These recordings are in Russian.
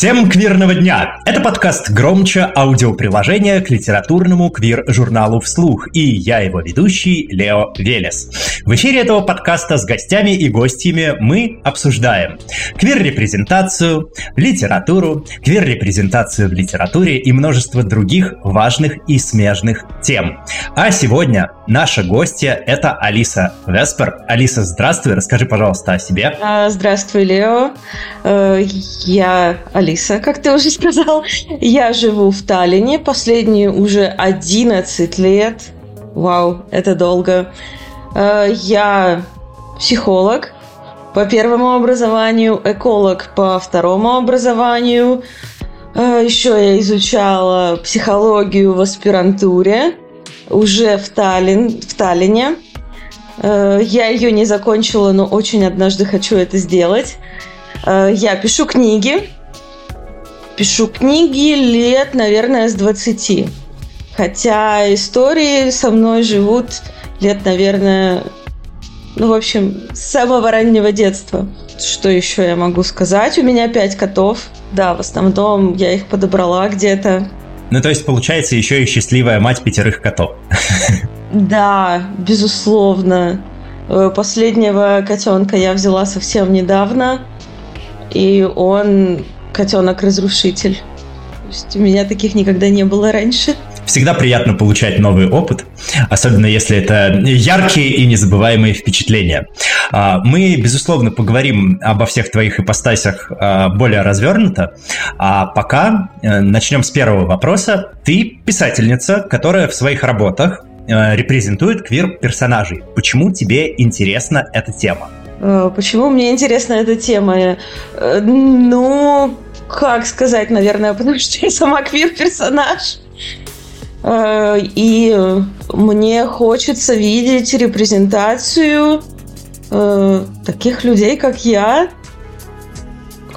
Всем квирного дня! Это подкаст «Громче» аудиоприложение к литературному квир-журналу «Вслух» и я его ведущий Лео Велес. В эфире этого подкаста с гостями и гостями мы обсуждаем квир-репрезентацию, литературу, квир-репрезентацию в литературе и множество других важных и смежных тем. А сегодня наша гостья — это Алиса Веспер. Алиса, здравствуй, расскажи, пожалуйста, о себе. А, здравствуй, Лео. Э, я Алиса, как ты уже сказал. Я живу в Таллине последние уже 11 лет. Вау, это долго. Э, я психолог по первому образованию, эколог по второму образованию. Э, Еще я изучала психологию в аспирантуре уже в, Таллин, в Таллине. Э, я ее не закончила, но очень однажды хочу это сделать. Я пишу книги, пишу книги лет, наверное, с 20. Хотя истории со мной живут лет, наверное, ну, в общем, с самого раннего детства. Что еще я могу сказать? У меня пять котов. Да, в основном я их подобрала где-то. Ну, то есть, получается, еще и счастливая мать пятерых котов. Да, безусловно. Э, последнего котенка я взяла совсем недавно, и он котенок-разрушитель. То есть у меня таких никогда не было раньше. Всегда приятно получать новый опыт, особенно если это яркие и незабываемые впечатления. А, мы, безусловно, поговорим обо всех твоих ипостасях а, более развернуто, а пока э, начнем с первого вопроса. Ты писательница, которая в своих работах э, репрезентует квир-персонажей. Почему тебе интересна эта тема? Э, почему мне интересна эта тема? Ну, как сказать, наверное, потому что я сама квир-персонаж. Э, и мне хочется видеть репрезентацию э, таких людей, как я,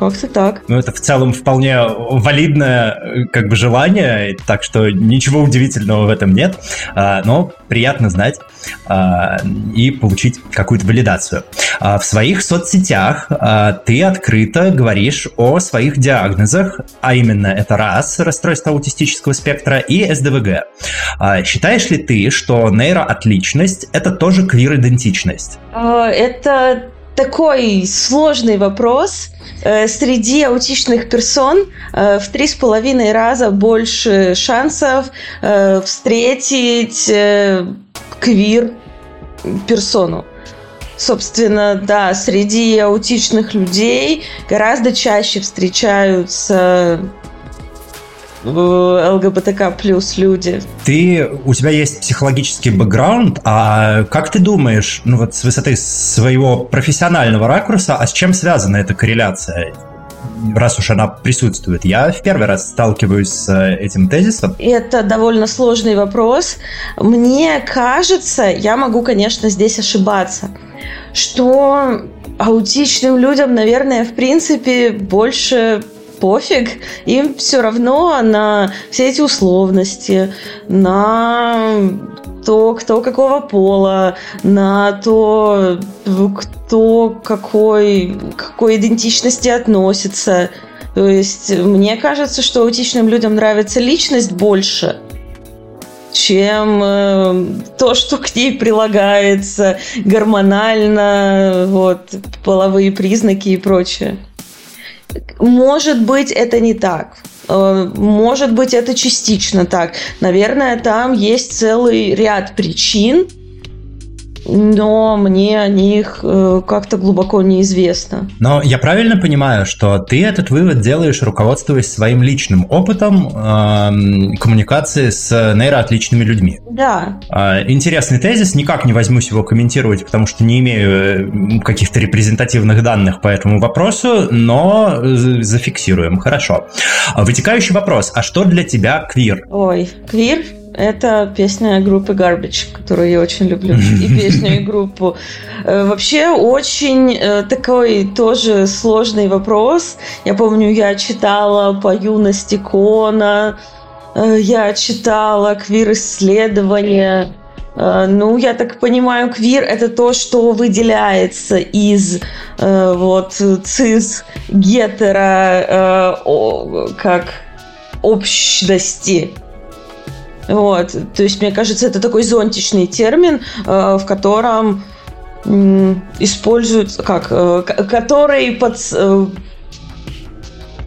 как-то так. Ну, это в целом вполне валидное как бы желание, так что ничего удивительного в этом нет, а, но приятно знать а, и получить какую-то валидацию. А, в своих соцсетях ты открыто говоришь о своих диагнозах, а именно это раз, расстройство аутистического спектра, и СДВГ. Считаешь ли ты, что нейроотличность – это тоже квир-идентичность? Это такой сложный вопрос. Э, среди аутичных персон э, в три с половиной раза больше шансов э, встретить квир персону. Собственно, да, среди аутичных людей гораздо чаще встречаются ЛГБТК плюс люди. Ты, у тебя есть психологический бэкграунд, а как ты думаешь, ну вот с высоты своего профессионального ракурса, а с чем связана эта корреляция? раз уж она присутствует. Я в первый раз сталкиваюсь с э, этим тезисом. Это довольно сложный вопрос. Мне кажется, я могу, конечно, здесь ошибаться, что аутичным людям, наверное, в принципе, больше пофиг, им все равно на все эти условности, на то, кто какого пола, на то, кто какой, какой идентичности относится. То есть мне кажется, что аутичным людям нравится личность больше, чем э, то, что к ней прилагается гормонально, вот, половые признаки и прочее. Может быть, это не так. Э, может быть, это частично так. Наверное, там есть целый ряд причин, но мне о них э, как-то глубоко неизвестно. Но я правильно понимаю, что ты этот вывод делаешь, руководствуясь своим личным опытом э, коммуникации с нейроотличными людьми? Да. Э, интересный тезис, никак не возьмусь его комментировать, потому что не имею э, каких-то репрезентативных данных по этому вопросу, но зафиксируем. Хорошо. Вытекающий вопрос, а что для тебя квир? Ой, квир это песня группы Garbage, которую я очень люблю, и песню, и группу. Э, вообще очень э, такой тоже сложный вопрос. Я помню, я читала по юности Кона, э, я читала квир-исследования, ну, я так понимаю, квир – это то, что выделяется из вот цис гетера как общности. Вот. То есть, мне кажется, это такой зонтичный термин, э, в котором используют, как, э, который под, э,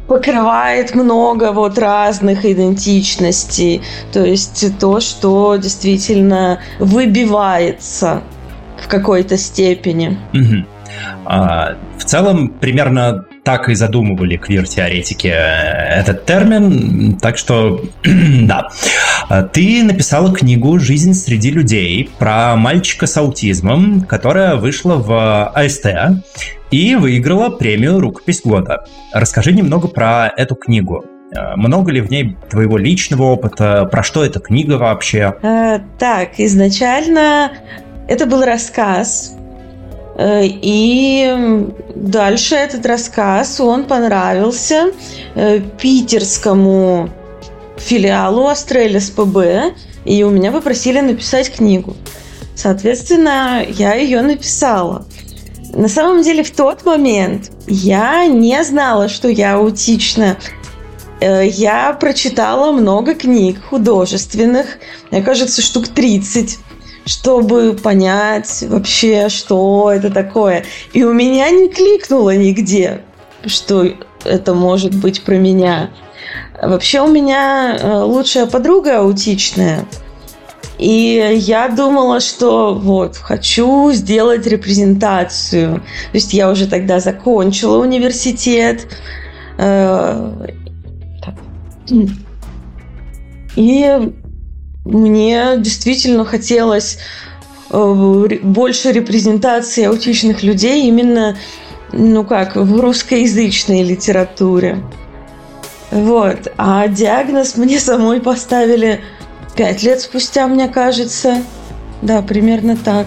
покрывает много вот разных идентичностей. То есть то, что действительно выбивается в какой-то степени. Угу. А, в целом, примерно так и задумывали квир-теоретики э, этот термин, так что да. Ты написала книгу «Жизнь среди людей» про мальчика с аутизмом, которая вышла в АСТ и выиграла премию «Рукопись года». Расскажи немного про эту книгу. Э, много ли в ней твоего личного опыта? Про что эта книга вообще? Э, так, изначально это был рассказ Э, и дальше этот рассказ, он понравился э, питерскому филиалу Астрелис ПБ, и у меня попросили написать книгу. Соответственно, я ее написала. На самом деле, в тот момент я не знала, что я аутична. Э, я прочитала много книг художественных, мне кажется, штук 30 чтобы понять вообще, что это такое. И у меня не кликнуло нигде, что это может быть про меня. Вообще у меня э, лучшая подруга аутичная. И я думала, что вот, хочу сделать репрезентацию. То есть я уже тогда закончила университет. Э, и мне действительно хотелось э, больше репрезентации аутичных людей именно, ну как, в русскоязычной литературе. Вот. А диагноз мне самой поставили пять лет спустя, мне кажется. Да, примерно так.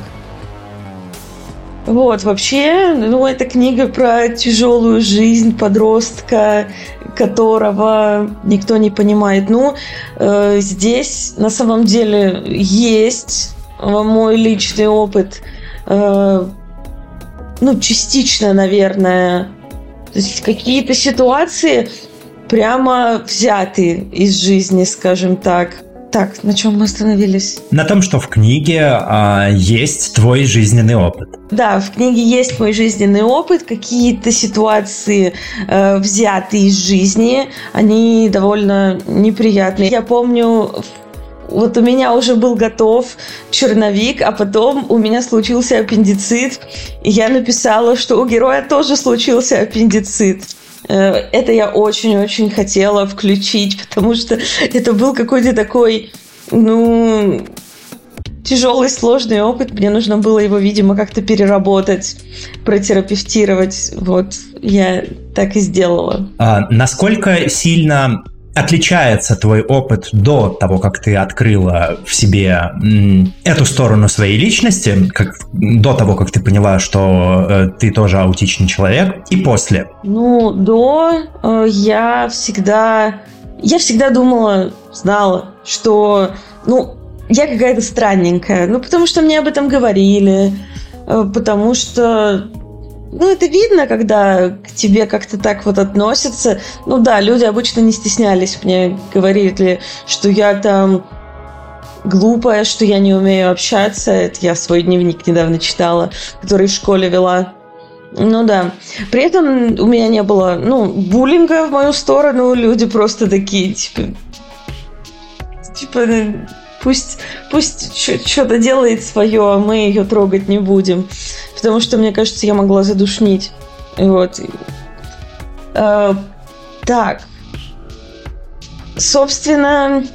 Вот, вообще, ну, это книга про тяжелую жизнь подростка, которого никто не понимает. Ну, э, здесь на самом деле есть мой личный опыт, э, ну, частично, наверное. То есть какие-то ситуации прямо взяты из жизни, скажем так. Так, на чем мы остановились? На том, что в книге а, есть твой жизненный опыт. Да, в книге есть мой жизненный опыт, какие-то ситуации э, взяты из жизни, они довольно неприятные. Я помню, вот у меня уже был готов черновик, а потом у меня случился аппендицит, и я написала, что у героя тоже случился аппендицит. Э, это я очень-очень хотела включить, потому что это был какой-то такой, ну, тяжелый, сложный опыт. Мне нужно было его, видимо, как-то переработать, протерапевтировать. Вот я так и сделала. А насколько сильно отличается твой опыт до того, как ты открыла в себе эту сторону своей личности, как, до того, как ты поняла, что э, ты тоже аутичный человек, и после? Ну, до э, я всегда... Я всегда думала, знала, что, ну, я какая-то странненькая. Ну, потому что мне об этом говорили, э, потому что ну, это видно, когда к тебе как-то так вот относятся. Ну да, люди обычно не стеснялись мне говорили, что я там глупая, что я не умею общаться. Это я свой дневник недавно читала, который в школе вела. Ну да. При этом у меня не было, ну, буллинга в мою сторону. Люди просто такие, типа... Типа, пусть, пусть что-то делает свое, а мы ее трогать не будем потому что, мне кажется, я могла задушнить. Вот. Э, так. Собственно,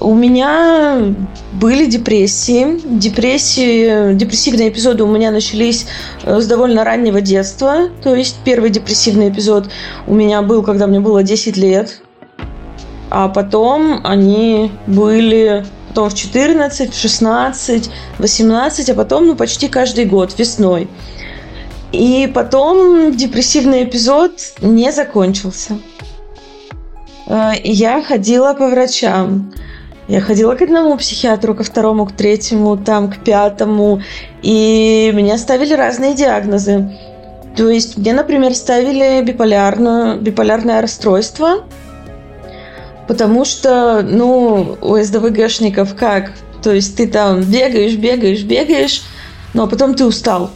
у меня были депрессии. Депрессии, депрессивные эпизоды у меня начались э, с довольно раннего детства. То есть первый депрессивный эпизод у меня был, когда мне было 10 лет. А потом они были потом в 14, в 16, 18, а потом ну, почти каждый год весной. И потом депрессивный эпизод не закончился. Э, я ходила по врачам. Я ходила к одному психиатру, ко второму, к третьему, там, к пятому. И мне ставили разные диагнозы. То есть мне, например, ставили биполярную, биполярное расстройство, потому что, ну, у СДВГшников как? То есть ты там бегаешь, бегаешь, бегаешь, но потом ты устал.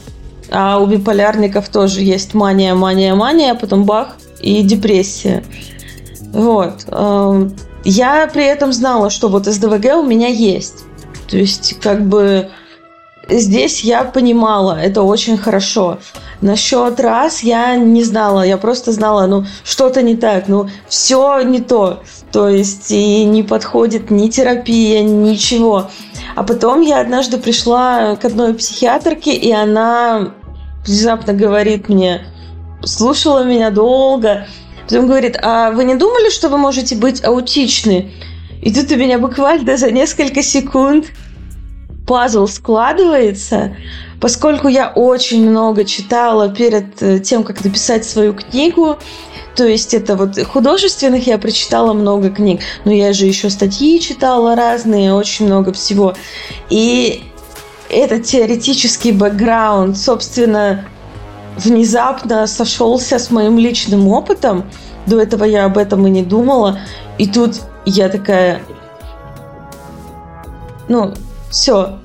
А у биполярников тоже есть мания, мания, мания, а потом бах и депрессия. Вот. Эм, я при этом знала, что вот СДВГ у меня есть. То есть, как бы здесь я понимала, это очень хорошо. Насчет раз я не знала, я просто знала, ну, что-то не так, ну, все не то. То есть, и не подходит ни терапия, ничего. А потом я однажды пришла к одной психиатрке, и она внезапно говорит мне, слушала меня долго, потом говорит, а вы не думали, что вы можете быть аутичны? И тут у меня буквально за несколько секунд пазл складывается, поскольку я очень много читала перед э, тем, как написать свою книгу, то есть это вот художественных я прочитала много книг, но я же еще статьи читала разные, очень много всего. И этот теоретический бэкграунд, собственно, внезапно сошелся с моим личным опытом. До этого я об этом и не думала. И тут я такая, ну, все.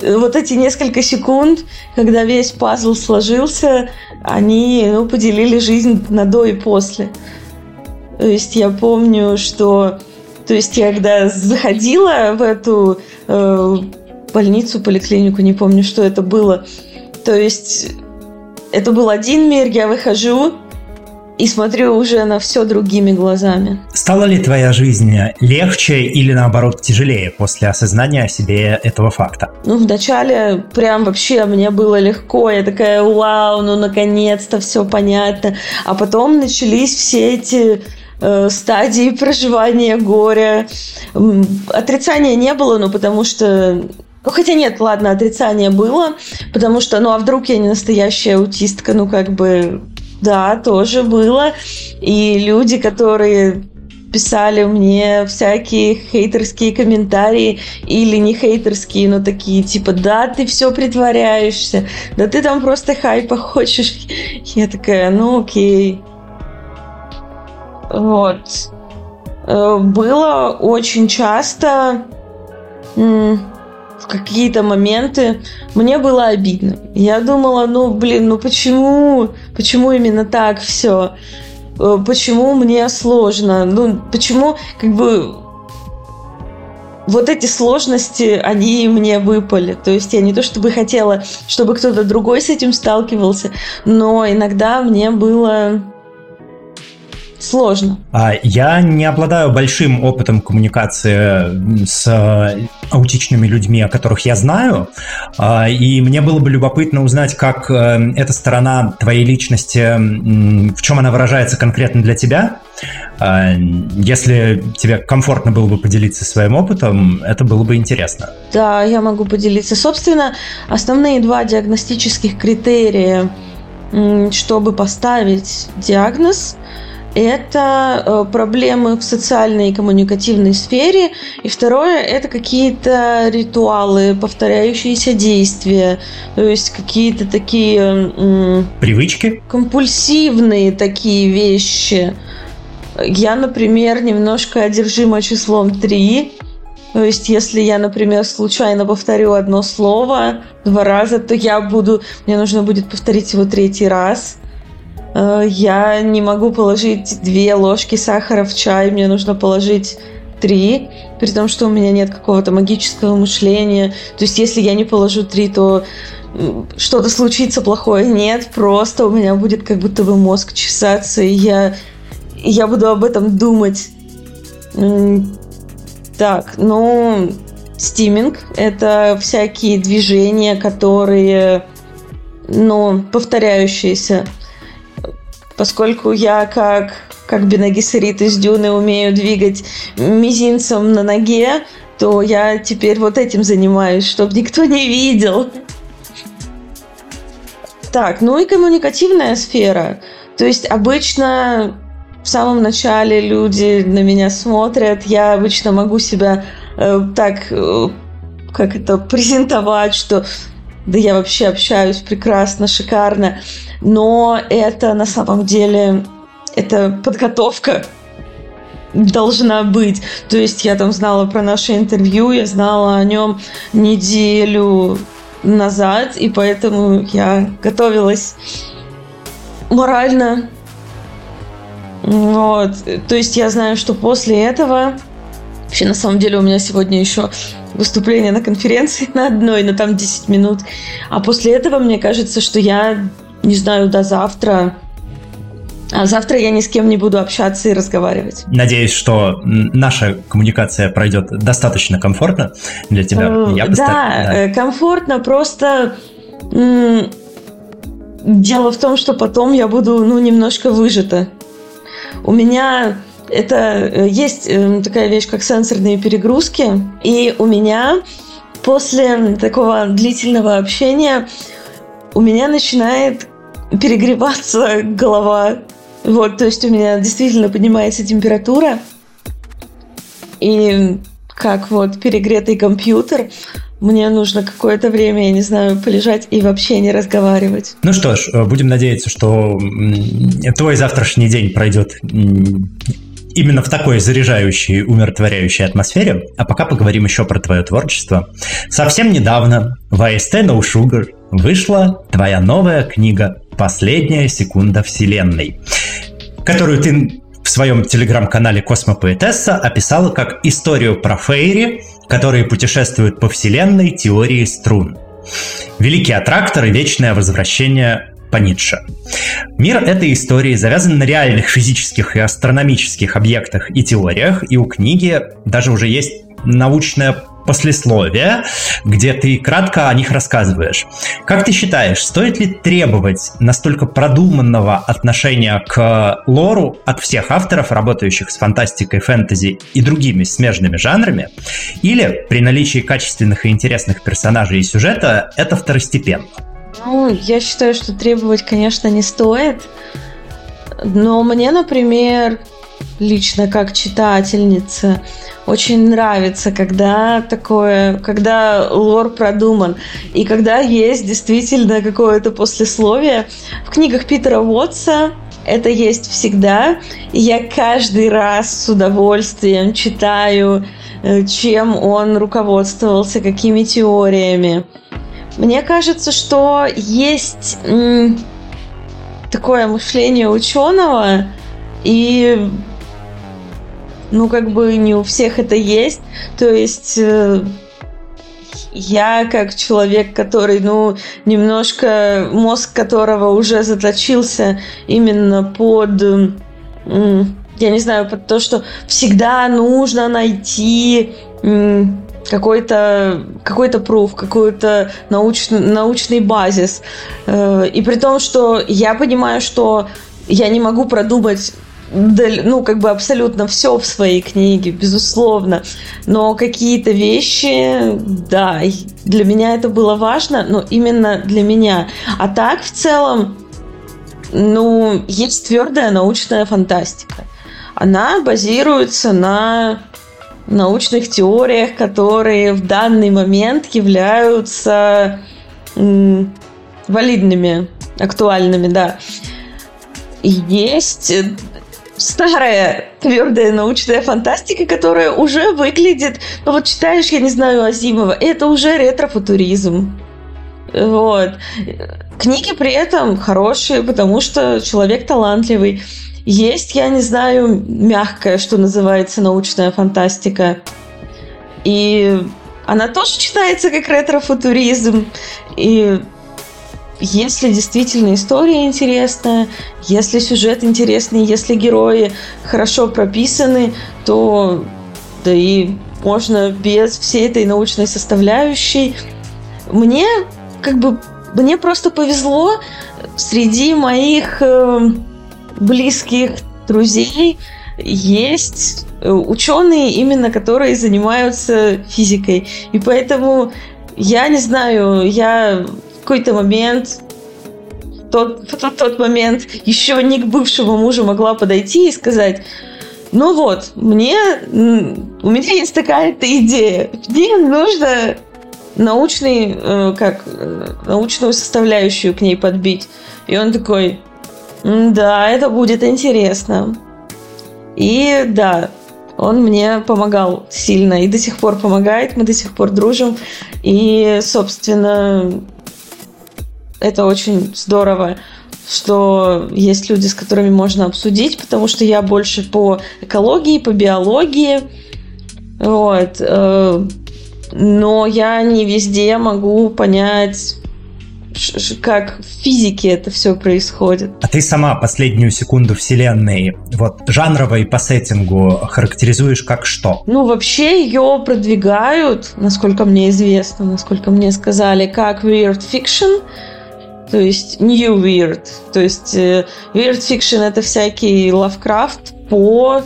Вот эти несколько секунд, когда весь пазл сложился, они ну, поделили жизнь на до и после. То есть я помню, что то есть я когда заходила в эту э, больницу, поликлинику, не помню, что это было. То есть это был один мир, я выхожу и смотрю уже на все другими глазами. Стала ли твоя жизнь легче или наоборот тяжелее после осознания о себе этого факта? Ну, вначале прям вообще мне было легко. Я такая, вау, ну наконец-то все понятно. А потом начались все эти э, стадии проживания горя. Отрицания не было, ну потому что ну, хотя нет, ладно, отрицание было, потому что, ну, а вдруг я не настоящая аутистка, ну, как бы, да, тоже было. И люди, которые писали мне всякие хейтерские комментарии или не хейтерские, но такие типа, да, ты все притворяешься, да ты там просто хайпа хочешь. Я такая, ну окей. Вот. Э, было очень часто в какие-то моменты мне было обидно. Я думала, ну, блин, ну почему, почему именно так все? Э, почему мне сложно? Ну, почему, как бы, вот эти сложности, они мне выпали. То есть я не то чтобы хотела, чтобы кто-то другой с этим сталкивался, но иногда мне было сложно. А, я не обладаю большим опытом коммуникации с э, аутичными людьми, о которых я знаю, а, и мне было бы любопытно узнать, как э, эта сторона твоей личности, в чем она выражается конкретно для тебя. А, если тебе комфортно было бы поделиться своим опытом, это было бы интересно. Да, я могу поделиться. Собственно, основные два диагностических критерия, чтобы поставить диагноз – это э, проблемы в социальной и коммуникативной сфере. И второе – это какие-то ритуалы, повторяющиеся действия. То есть какие-то такие... Привычки? Компульсивные такие вещи. Я, например, немножко одержима числом 3. То есть, если я, например, случайно повторю одно слово два раза, то я буду, мне нужно будет повторить его третий раз. Э, я не могу положить две ложки сахара в чай, мне нужно положить три, при том, что у меня нет какого-то магического мышления. То есть, если я не положу три, то что-то случится плохое. Нет, просто у меня будет как будто бы мозг чесаться, и я, я буду об этом думать. Так, ну, стиминг – это всякие движения, которые, ну, повторяющиеся поскольку я как как Бенагисерит из Дюны умею двигать мизинцем на ноге, то я теперь вот этим занимаюсь, чтобы никто не видел. Так, ну и коммуникативная сфера. То есть обычно в самом начале люди на меня смотрят, я обычно могу себя э, так, э, как это, презентовать, что да я вообще общаюсь прекрасно, шикарно, но это на самом деле, это подготовка должна быть. То есть я там знала про наше интервью, я знала о нем неделю назад, и поэтому я готовилась морально. Вот. То есть я знаю, что после этого Вообще, на самом деле, у меня сегодня еще выступление на конференции на одной, но там 10 минут. А после этого, мне кажется, что я, не знаю, до завтра а завтра я ни с кем не буду общаться и разговаривать. Надеюсь, что наша коммуникация пройдет достаточно комфортно для тебя. Э, я постар... да, да, э, комфортно, просто дело в том, что потом я буду ну, немножко выжата. У меня это э, есть такая вещь, как сенсорные перегрузки, и у меня после такого длительного общения у меня начинает перегреваться голова вот, то есть у меня действительно поднимается температура. И как вот перегретый компьютер, мне нужно какое-то время, я не знаю, полежать и вообще не разговаривать. Ну что ж, э, будем надеяться, что твой завтрашний день пройдет именно в такой заряжающей, умиротворяющей атмосфере. А пока поговорим еще про твое творчество. Совсем недавно в AST No Sugar вышла твоя новая книга «Последняя секунда Вселенной», которую ты в своем телеграм-канале Космопоэтесса описала как историю про Фейри, которые путешествуют по Вселенной теории струн. Великий аттрактор и вечное возвращение по Ницше. Мир этой истории завязан на реальных физических и астрономических объектах и теориях, и у книги даже уже есть научная послесловие, где ты кратко о них рассказываешь. Как ты считаешь, стоит ли требовать настолько продуманного отношения к лору от всех авторов, работающих с фантастикой, фэнтези и другими смежными жанрами, или при наличии качественных и интересных персонажей и сюжета это второстепенно? Ну, я считаю, что требовать, конечно, не стоит. Но мне, например, лично как читательница, очень нравится, когда такое, когда лор продуман, и когда есть действительно какое-то послесловие. В книгах Питера Уотса это есть всегда, и я каждый раз с удовольствием читаю, э, чем он руководствовался, какими теориями. Мне кажется, что есть такое мышление ученого, и ну, как бы не у всех это есть. То есть э, я как человек, который, ну, немножко мозг которого уже заточился именно под, я не знаю, под то, что всегда нужно найти какой-то какой-то пруф, какой-то научный, научный базис. Э, и при том, что я понимаю, что я не могу продумать ну, как бы абсолютно все в своей книге, безусловно. Но какие-то вещи, да, для меня это было важно, но именно для меня. А так, в целом, ну, есть твердая научная фантастика. Она базируется на научных теориях, которые в данный момент являются валидными, актуальными, да. Есть старая твердая научная фантастика, которая уже выглядит, ну вот читаешь, я не знаю, Азимова, это уже ретро-футуризм. Вот. Книги при этом хорошие, потому что человек талантливый. Есть, я не знаю, мягкая, что называется, научная фантастика. И она тоже читается как ретро-футуризм. И если действительно история интересная, если сюжет интересный, если герои хорошо прописаны, то да и можно без всей этой научной составляющей. Мне как бы мне просто повезло среди моих э, близких друзей есть э, ученые, именно которые занимаются физикой. И поэтому я не знаю, я в какой-то момент тот, в тот, тот момент еще не к бывшему мужу могла подойти и сказать, ну вот, мне, у меня есть такая-то идея, мне нужно научный, э, как, э, научную составляющую к ней подбить. И он такой, да, это будет интересно. И да, он мне помогал сильно и до сих пор помогает, мы до сих пор дружим. И, собственно, это очень здорово, что есть люди, с которыми можно обсудить, потому что я больше по экологии, по биологии. Вот. Э, но я не везде могу понять как в физике это все происходит. А ты сама последнюю секунду Вселенной вот жанровой по сеттингу характеризуешь как что? Ну, вообще ее продвигают, насколько мне известно, насколько мне сказали, как weird fiction, то есть new weird. То есть э, weird fiction это всякий Лавкрафт по...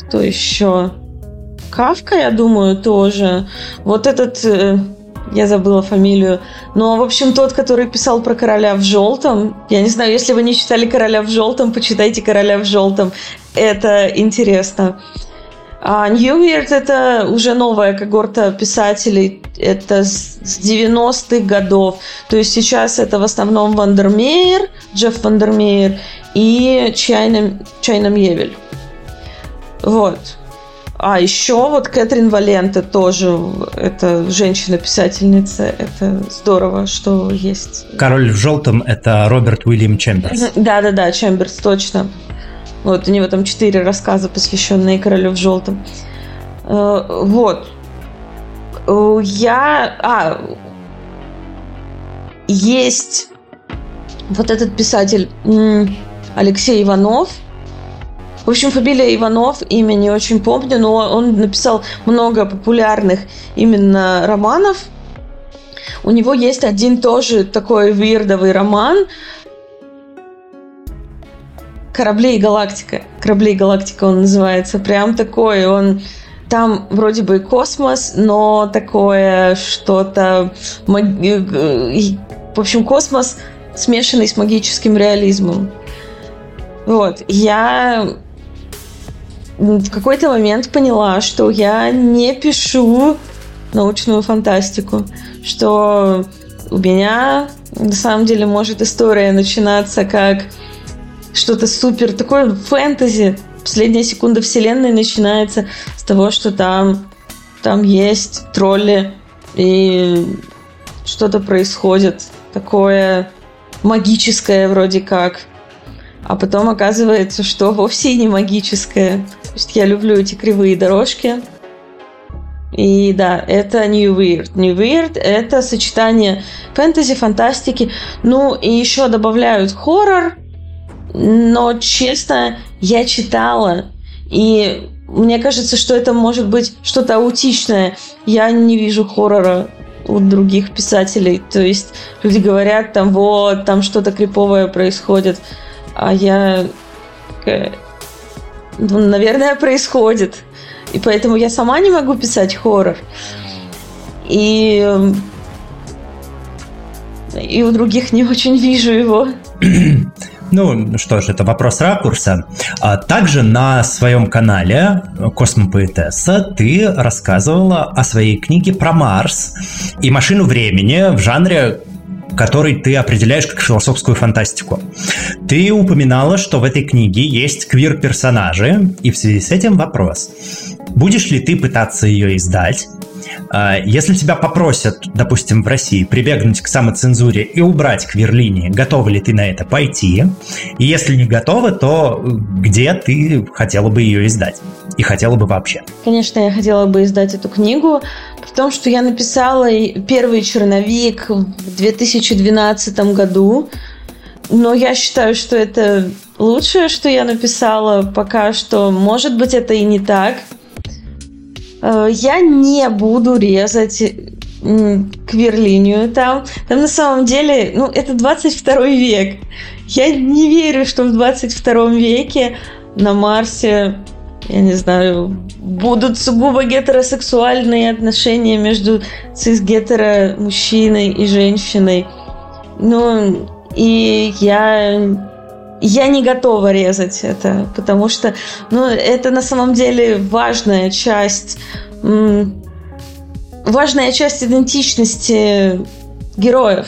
Кто еще? Кавка, я думаю, тоже. Вот этот э, я забыла фамилию. Но, в общем, тот, который писал про короля в желтом. Я не знаю, если вы не читали короля в желтом, почитайте короля в желтом. Это интересно. А New Weird это уже новая когорта писателей. Это с 90-х годов. То есть сейчас это в основном Вандермеер, Джефф Вандермеер и Чайна, Чайна Мьевель. Вот. А еще вот Кэтрин Валенте тоже, это женщина-писательница, это здорово, что есть. Король в желтом – это Роберт Уильям Чемберс. Да-да-да, Чемберс, точно. Вот, у него там четыре рассказа, посвященные королю в желтом. Э, вот. Э, я... А, есть вот этот писатель Алексей Иванов – в общем, фамилия Иванов, имя не очень помню, но он написал много популярных именно романов. У него есть один тоже такой вирдовый роман «Корабли и галактика». «Корабли и галактика» он называется. Прям такой, он там вроде бы космос, но такое что-то... В общем, космос, смешанный с магическим реализмом. Вот. Я в какой-то момент поняла, что я не пишу научную фантастику, что у меня на самом деле может история начинаться как что-то супер, такое фэнтези. Последняя секунда вселенной начинается с того, что там, там есть тролли и что-то происходит такое магическое вроде как. А потом оказывается, что вовсе не магическое. То есть я люблю эти кривые дорожки. И да, это New Weird. New Weird — это сочетание фэнтези, фантастики. Ну, и еще добавляют хоррор. Но, честно, я читала. И мне кажется, что это может быть что-то аутичное. Я не вижу хоррора у других писателей. То есть люди говорят там, вот, там что-то криповое происходит а я, ну, наверное, происходит. И поэтому я сама не могу писать хоррор. И и у других не очень вижу его. Ну что ж, это вопрос ракурса. А также на своем канале Космопоэтесса ты рассказывала о своей книге про Марс и машину времени в жанре который ты определяешь как философскую фантастику. Ты упоминала, что в этой книге есть квир-персонажи, и в связи с этим вопрос. Будешь ли ты пытаться ее издать? А, если тебя попросят, допустим, в России прибегнуть к самоцензуре и убрать квир-линии, готова ли ты на это пойти? И если не готова, то где ты хотела бы ее издать? И хотела бы вообще? Конечно, я хотела бы издать эту книгу, том, что я написала первый черновик в 2012 году, но я считаю, что это лучшее, что я написала пока что. Может быть, это и не так. Э, я не буду резать квир-линию там. Там на самом деле, ну, это 22 век. я не верю, что в 22 веке на Марсе я не знаю, будут сугубо гетеросексуальные отношения между цис-гетеро мужчиной и женщиной. Ну, и я я не готова резать это, потому что ну, это на самом деле важная часть важная часть идентичности героев.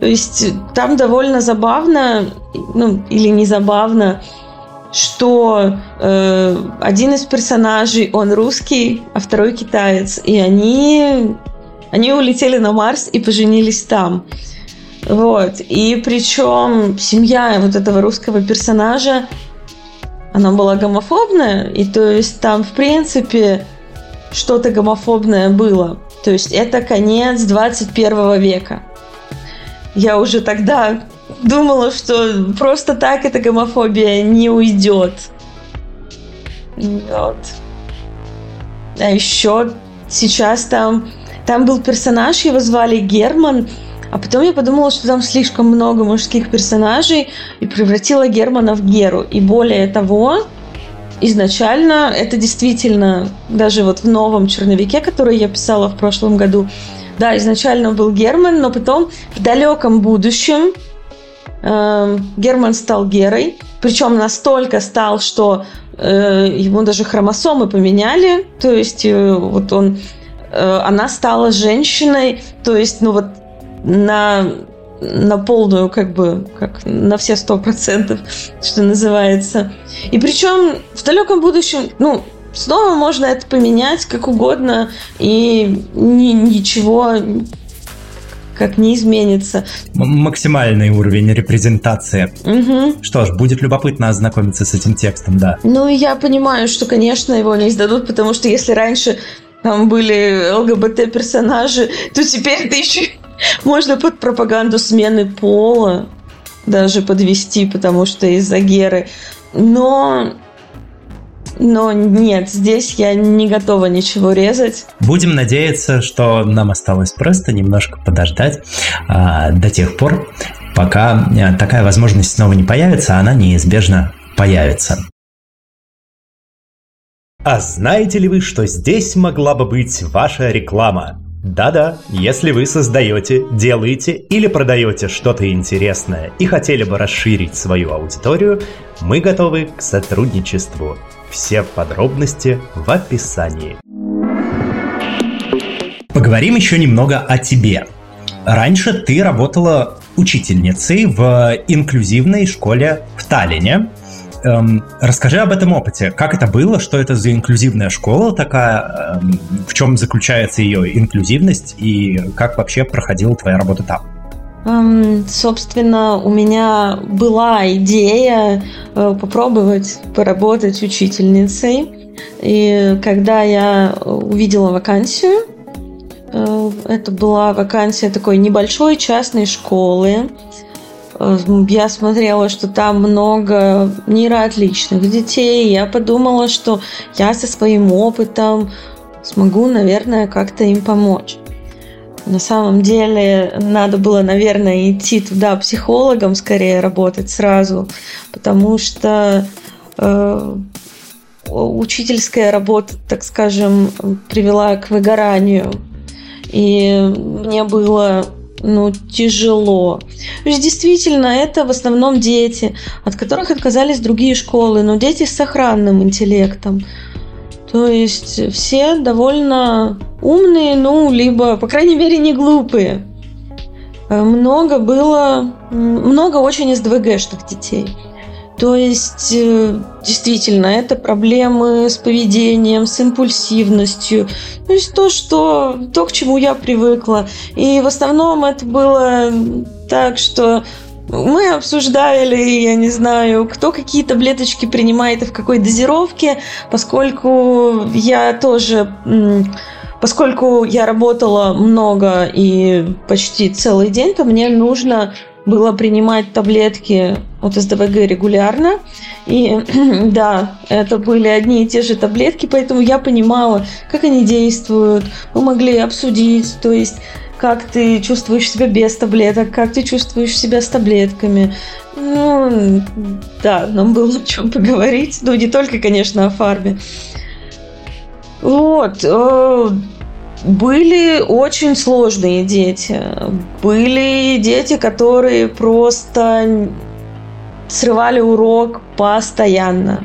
То есть там довольно забавно, ну или не забавно, что э, один из персонажей он русский, а второй китаец, и они они улетели на Марс и поженились там. Вот. И причем семья вот этого русского персонажа, она была гомофобная, и то есть там, в принципе, что-то гомофобное было. То есть это конец 21 века. Я уже тогда думала, что просто так эта гомофобия не уйдет. Вот. А еще сейчас там, там был персонаж, его звали Герман, а потом я подумала, что там слишком много мужских персонажей и превратила Германа в Геру. И более того, изначально это действительно, даже вот в новом черновике, который я писала в прошлом году, да, изначально был Герман, но потом в далеком будущем Герман стал Герой, причем настолько стал, что э, ему даже хромосомы поменяли, то есть э, вот он, э, она стала женщиной, то есть, ну вот на на полную, как бы, как на все сто процентов, что называется. И причем в далеком будущем, ну, снова можно это поменять как угодно, и ни, ничего как не изменится. Максимальный уровень репрезентации. Угу. Что ж, будет любопытно ознакомиться с этим текстом, да. Ну, я понимаю, что, конечно, его не издадут, потому что если раньше там были ЛГБТ-персонажи, то теперь это еще можно под пропаганду смены пола даже подвести, потому что из-за Геры. Но но нет, здесь я не готова ничего резать. Будем надеяться, что нам осталось просто немножко подождать а, до тех пор, пока а, такая возможность снова не появится, она неизбежно появится. А знаете ли вы, что здесь могла бы быть ваша реклама? Да-да, если вы создаете, делаете или продаете что-то интересное и хотели бы расширить свою аудиторию, мы готовы к сотрудничеству. Все подробности в описании. Поговорим еще немного о тебе. Раньше ты работала учительницей в инклюзивной школе в Таллине. Эм, расскажи об этом опыте. Как это было? Что это за инклюзивная школа такая? Эм, в чем заключается ее инклюзивность? И как вообще проходила твоя работа там? Um, собственно, у меня была идея uh, попробовать поработать учительницей. И когда я увидела вакансию, uh, это была вакансия такой небольшой частной школы, я смотрела, что там много нейроотличных детей. Я подумала, что я со своим опытом смогу, наверное, как-то им помочь. На самом деле надо было, наверное, идти туда психологом скорее работать сразу, потому что э, учительская работа, так скажем, привела к выгоранию. И мне было ну, тяжело. Есть, действительно, это в основном дети, от которых отказались другие школы, но дети с сохранным интеллектом. То есть все довольно умные, ну, либо, по крайней мере, не глупые. Э, много было, много очень СДВГшных детей. То есть, э, действительно, это проблемы с поведением, с импульсивностью. То есть то, что, то, к чему я привыкла. И в основном это было так, что мы обсуждали, я не знаю, кто какие таблеточки принимает и в какой дозировке, поскольку я тоже поскольку я работала много и почти целый день, то мне нужно было принимать таблетки от СДВГ регулярно. И да, это были одни и те же таблетки, поэтому я понимала, как они действуют. Мы могли обсудить, то есть как ты чувствуешь себя без таблеток, как ты чувствуешь себя с таблетками. Ну, да, нам было о чем поговорить. Ну, не только, конечно, о фарме. Вот. Э, были очень сложные дети. Были дети, которые просто срывали урок постоянно.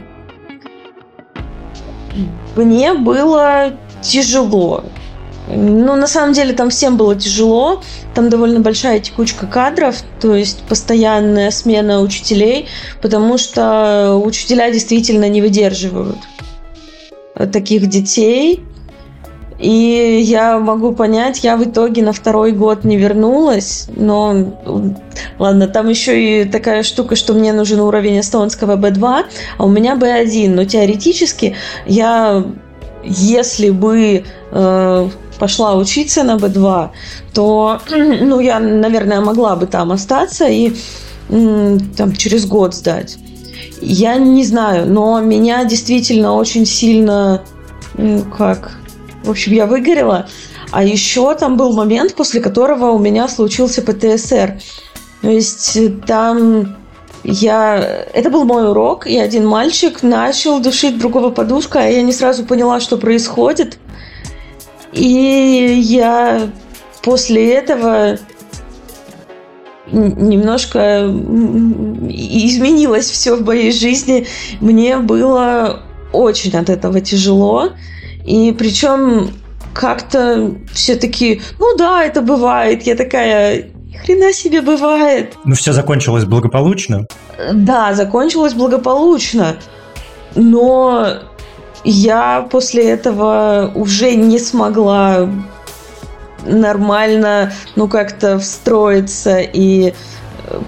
Мне было тяжело. Ну, на самом деле, там всем было тяжело. Там довольно большая текучка кадров, то есть постоянная смена учителей, потому что учителя действительно не выдерживают таких детей. И я могу понять, я в итоге на второй год не вернулась, но ладно, там еще и такая штука, что мне нужен уровень эстонского B2, а у меня B1, но теоретически я, если бы э, пошла учиться на B2, то, ну, я, наверное, могла бы там остаться и там через год сдать. Я не знаю, но меня действительно очень сильно, как, в общем, я выгорела. А еще там был момент, после которого у меня случился ПТСР. То есть э, там я... Это был мой урок, и один мальчик начал душить другого подушка, а я не сразу поняла, что происходит. И я после этого немножко изменилось все в моей жизни. Мне было очень от этого тяжело. И причем как-то все-таки, ну да, это бывает. Я такая, хрена себе бывает. Ну все закончилось благополучно? Да, закончилось благополучно. Но я после этого уже не смогла нормально, ну, как-то встроиться и э,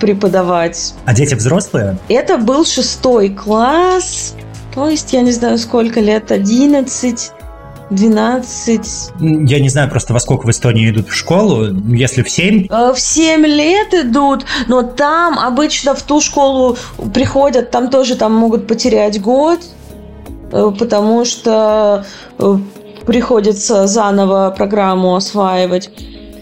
преподавать. А дети взрослые? Это был шестой класс, то есть, я не знаю, сколько лет, 11, 12. Я не знаю просто, во сколько в Эстонии идут в школу, если в 7. Э, в 7 лет идут, но там обычно в ту школу приходят, там тоже там могут потерять год, потому что приходится заново программу осваивать.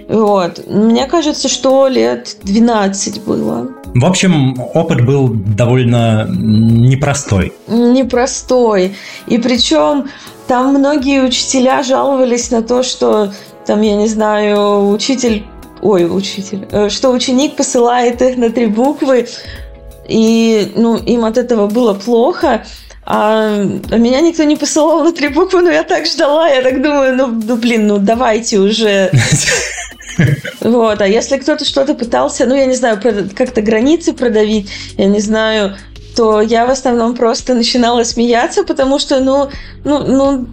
Вот. Мне кажется, что лет 12 было. В общем, опыт был довольно непростой. Непростой. И причем там многие учителя жаловались на то, что там, я не знаю, учитель, ой, учитель, э, что ученик посылает их на три буквы, и ну, им от этого было плохо. А, а меня никто не посылал на три буквы, но я так ждала, я так думаю, ну, ну блин, ну давайте уже. Вот, а если кто-то что-то пытался, ну, я не знаю, как-то границы продавить, я не знаю, то я в основном просто начинала смеяться, потому что, ну, ну, ну,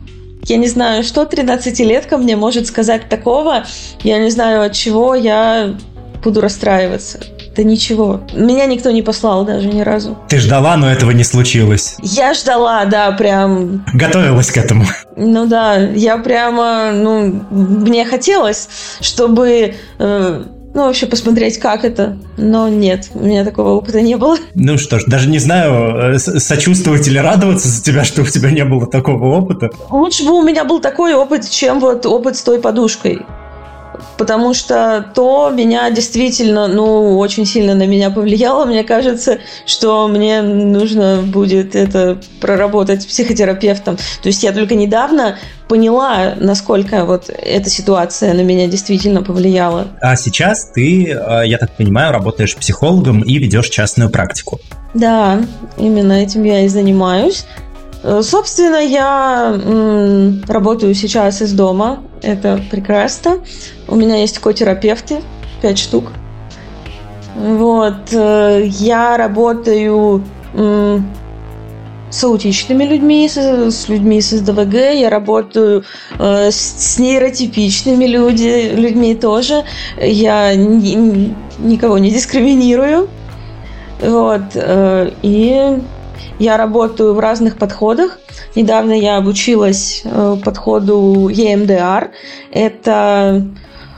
я не знаю, что 13-летка мне может сказать такого, я не знаю, от чего я буду расстраиваться. Да ничего. Меня никто не послал даже ни разу. Ты ждала, но этого не случилось. Я ждала, да, прям. Готовилась к этому. Ну да, я прямо, ну, мне хотелось, чтобы э, ну, вообще посмотреть, как это. Но нет, у меня такого опыта не было. Ну что ж, даже не знаю, э, сочувствовать или радоваться за тебя, что у тебя не было такого опыта. Лучше бы у меня был такой опыт, чем вот опыт с той подушкой потому что то меня действительно, ну, очень сильно на меня повлияло. Мне кажется, что мне нужно будет это проработать с психотерапевтом. То есть я только недавно поняла, насколько вот эта ситуация на меня действительно повлияла. А сейчас ты, э, я так понимаю, работаешь психологом и ведешь частную практику. Да, именно этим я и занимаюсь. Э, собственно, я работаю сейчас из дома. Это прекрасно. У меня есть котерапевты, пять штук. Вот. Э, я работаю с аутичными людьми, с, людьми с СДВГ, я работаю э, с, нейротипичными люди, людьми тоже. Я ни, никого не дискриминирую. Вот. И я работаю в разных подходах. Недавно я обучилась э, подходу EMDR. Это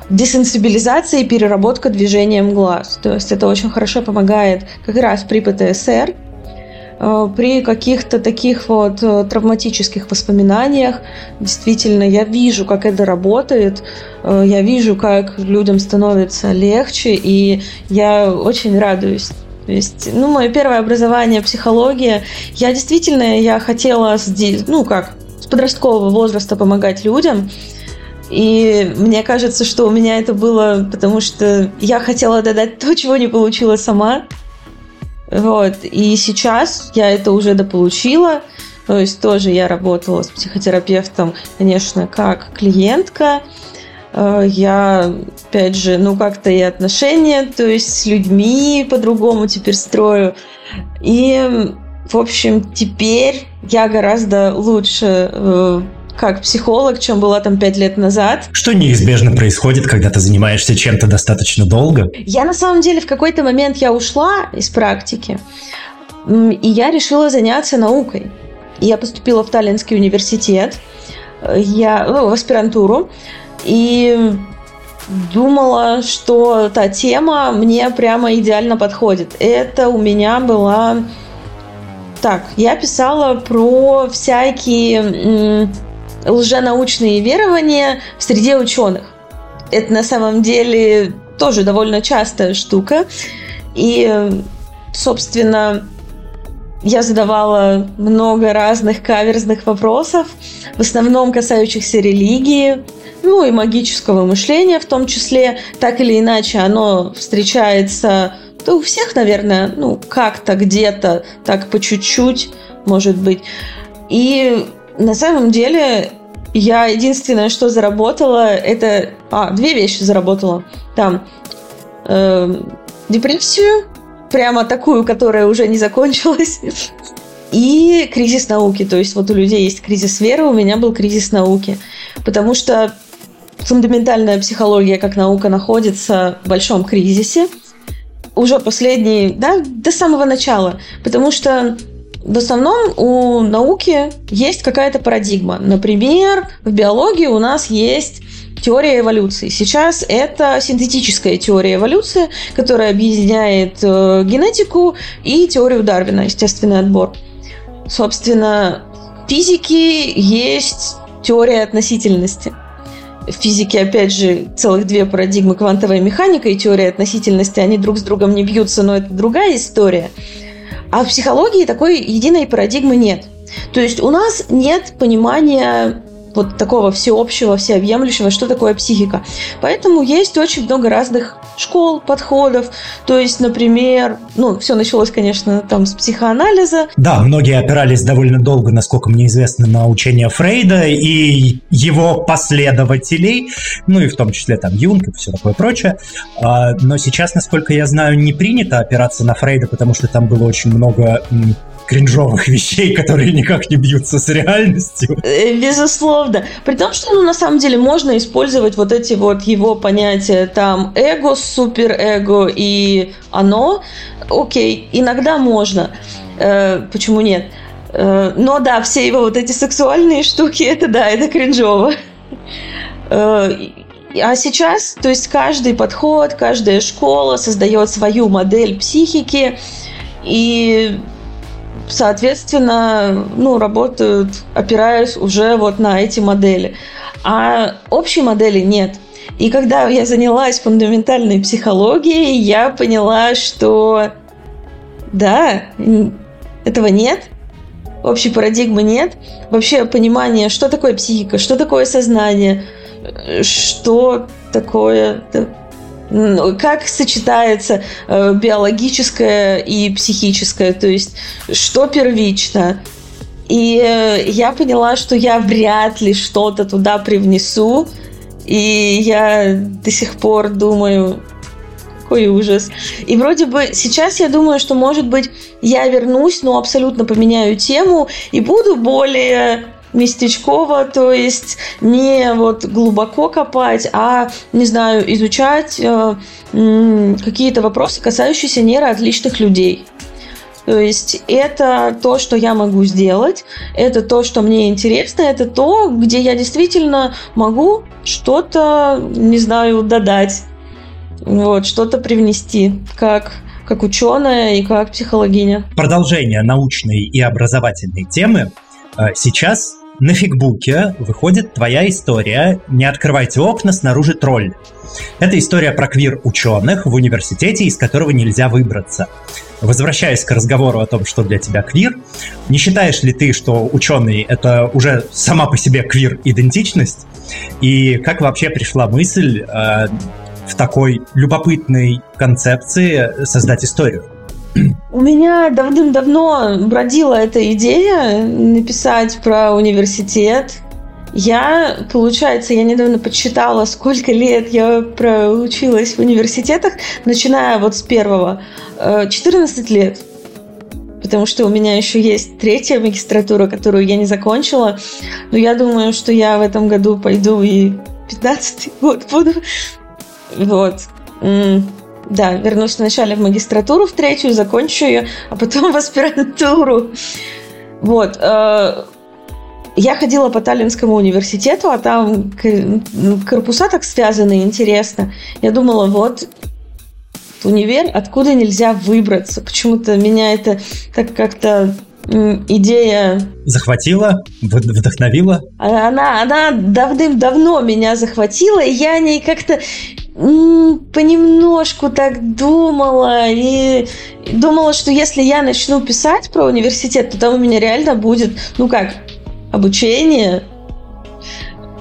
десенсибилизация и переработка движением глаз. То есть это очень хорошо помогает как раз при ПТСР. э, при каких-то таких вот э, травматических воспоминаниях. Действительно, я вижу, как это работает, я вижу, как людям становится легче, и я очень радуюсь. То есть, ну, мое первое образование психология. Я действительно, я хотела, ну, как, с подросткового возраста помогать людям. И мне кажется, что у меня это было, потому что я хотела додать то, чего не получила сама. Вот. И сейчас я это уже дополучила. То есть тоже я работала с психотерапевтом, конечно, как клиентка. Э, я, опять же, ну как-то и отношения, то есть с людьми по-другому теперь строю. И, в общем, теперь я гораздо лучше э, как психолог, чем была там пять лет назад. Что неизбежно происходит, когда ты занимаешься чем-то достаточно долго? Я на самом деле в какой-то момент я ушла из практики, и я решила заняться наукой. Я поступила в Таллинский университет, я, ну, в аспирантуру, и думала, что та тема мне прямо идеально подходит. Это у меня была... Так, я писала про всякие лженаучные верования в среде ученых. Это на самом деле тоже довольно частая штука. И, собственно, я задавала много разных каверзных вопросов, в основном касающихся религии, ну и магического мышления в том числе. Так или иначе, оно встречается да, у всех, наверное, ну, как-то где-то, так по чуть-чуть, может быть. И на самом деле я единственное, что заработала, это... А, две вещи заработала. Там э, депрессию, прямо такую, которая уже не закончилась, и кризис науки. То есть вот у людей есть кризис веры, у меня был кризис науки. Потому что фундаментальная психология как наука находится в большом кризисе. Уже последний, да, до самого начала. Потому что в основном у науки есть какая-то парадигма. Например, в биологии у нас есть теория эволюции. Сейчас это синтетическая теория эволюции, которая объединяет э, генетику и теорию Дарвина, естественный отбор. Собственно, в физике есть теория относительности. В физике, опять же, целых две парадигмы квантовая механика и теория относительности, они друг с другом не бьются, но это другая история – а в психологии такой единой парадигмы нет. То есть у нас нет понимания вот такого всеобщего, всеобъемлющего, что такое психика. Поэтому есть очень много разных школ, подходов. То есть, например, ну, все началось, конечно, там с психоанализа. Да, многие опирались довольно долго, насколько мне известно, на учение Фрейда и его последователей, ну и в том числе там Юнг и все такое прочее. А, но сейчас, насколько я знаю, не принято опираться на Фрейда, потому что там было очень много кринжовых вещей, которые никак не бьются с реальностью. Э, безусловно. При том, что, ну, на самом деле, можно использовать вот эти вот его понятия, там, эго, суперэго и оно. Окей, иногда можно. Э, почему нет? Э, но да, все его вот эти сексуальные штуки, это да, это кринжово. Э, а сейчас, то есть каждый подход, каждая школа создает свою модель психики, и соответственно, ну, работают, опираясь уже вот на эти модели. А общей модели нет. И когда я занялась фундаментальной психологией, я поняла, что да, этого нет, общей парадигмы нет. Вообще понимание, что такое психика, что такое сознание, что такое как сочетается э, биологическое и психическое, то есть что первично. И э, я поняла, что я вряд ли что-то туда привнесу, и я до сих пор думаю, какой ужас. И вроде бы сейчас я думаю, что, может быть, я вернусь, но абсолютно поменяю тему и буду более местечково, то есть не вот глубоко копать, а, не знаю, изучать э, какие-то вопросы, касающиеся нейроотличных людей. То есть это то, что я могу сделать, это то, что мне интересно, это то, где я действительно могу что-то, не знаю, додать, вот, что-то привнести, как как ученая и как психологиня. Продолжение научной и образовательной темы. Э, сейчас на фигбуке выходит твоя история «Не открывайте окна, снаружи тролль». Это история про квир-ученых в университете, из которого нельзя выбраться. Возвращаясь к разговору о том, что для тебя квир, не считаешь ли ты, что ученый — это уже сама по себе квир-идентичность? И как вообще пришла мысль э, в такой любопытной концепции создать историю? У меня давным-давно бродила эта идея написать про университет. Я, получается, я недавно подсчитала, сколько лет я проучилась в университетах, начиная вот с первого. 14 э, лет. Потому что у меня еще есть третья магистратура, которую я не закончила. Но я думаю, что я в этом году пойду и 15 год буду. Вот. Да, вернусь вначале в магистратуру, в третью, закончу ее, а потом в аспирантуру. Вот. Э, я ходила по Таллинскому университету, а там корпуса так связаны, интересно. Я думала, вот универ, откуда нельзя выбраться. Почему-то меня это так как-то идея... Захватила? Вдохновила? Она, она давным-давно меня захватила, и я о ней как-то понемножку так думала и думала, что если я начну писать про университет, то там у меня реально будет, ну как, обучение.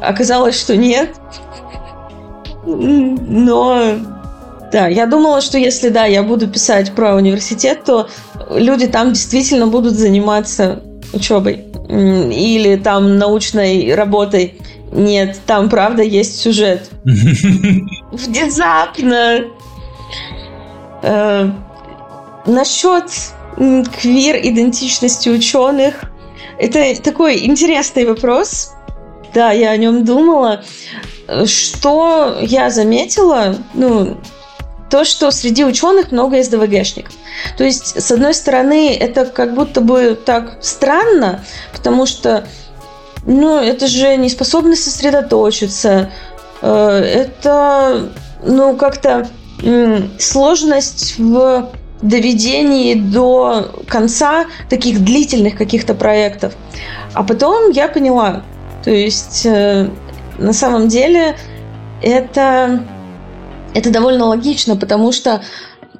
Оказалось, что нет. Но да, я думала, что если да, я буду писать про университет, то люди там действительно будут заниматься учебой или там научной работой. Нет, там правда есть сюжет. Внезапно. Э, насчет квир-идентичности ученых. Это такой интересный вопрос. Да, я о нем думала. Что я заметила, ну, то, что среди ученых много СДВГшников. То есть, с одной стороны, это как будто бы так странно, потому что ну, это же неспособность сосредоточиться. Э, это, ну, как-то сложность в доведении до конца таких длительных каких-то проектов. А потом я поняла, то есть э, на самом деле это, это довольно логично, потому что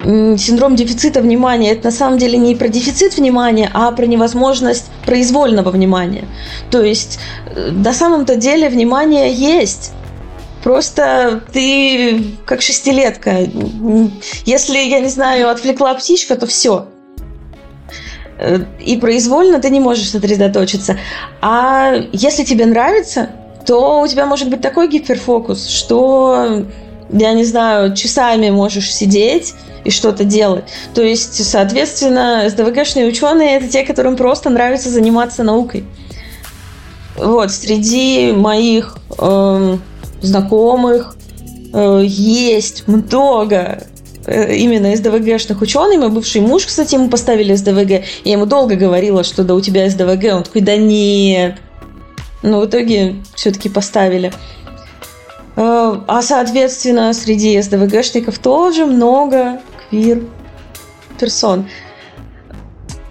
синдром дефицита внимания это на самом деле не про дефицит внимания, а про невозможность произвольного внимания. То есть э, на самом-то деле внимание есть. Просто ты как шестилетка. Если, я не знаю, отвлекла птичка, то все. Э, и произвольно ты не можешь сосредоточиться. А если тебе нравится, то у тебя может быть такой гиперфокус, что, я не знаю, часами можешь сидеть и что-то делать. То есть, соответственно, СДВГшные ученые это те, которым просто нравится заниматься наукой. Вот, среди моих э, знакомых э, есть много э, именно СДВГшных ученых. Мой бывший муж, кстати, ему поставили СДВГ. Я ему долго говорила, что да у тебя СДВГ. Он такой, да нет. Но в итоге все-таки поставили. Э, а, соответственно, среди СДВГшников тоже много квир персон.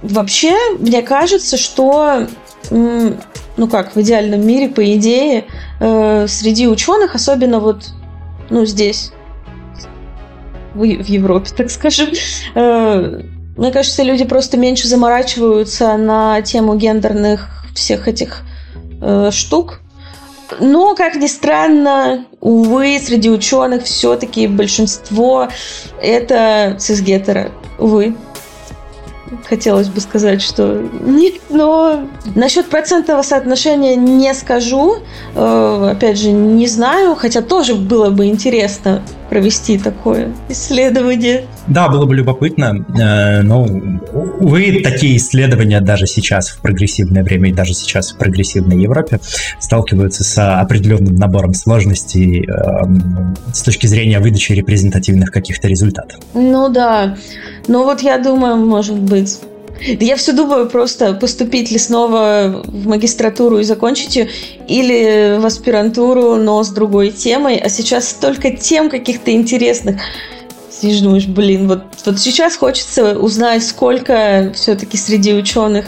Вообще, мне кажется, что ну как, в идеальном мире, по идее, э, среди ученых, особенно вот, ну, здесь, в, Европе, так скажем, э, мне кажется, люди просто меньше заморачиваются на тему гендерных всех этих штук. Но, как ни странно, увы, среди ученых все-таки большинство это цисгетеры. Увы хотелось бы сказать, что нет, но насчет процентного соотношения не скажу. Э, опять же, не знаю, хотя тоже было бы интересно провести такое исследование. Да, было бы любопытно, э, но, увы, такие исследования даже сейчас в прогрессивное время и даже сейчас в прогрессивной Европе сталкиваются с определенным набором сложностей э, с точки зрения выдачи репрезентативных каких-то результатов. Ну да, ну вот я думаю, может быть, я все думаю просто поступить ли снова в магистратуру и закончить ее, или в аспирантуру, но с другой темой. А сейчас столько тем каких-то интересных сидишь, думаешь, блин, вот, вот сейчас хочется узнать, сколько все-таки среди ученых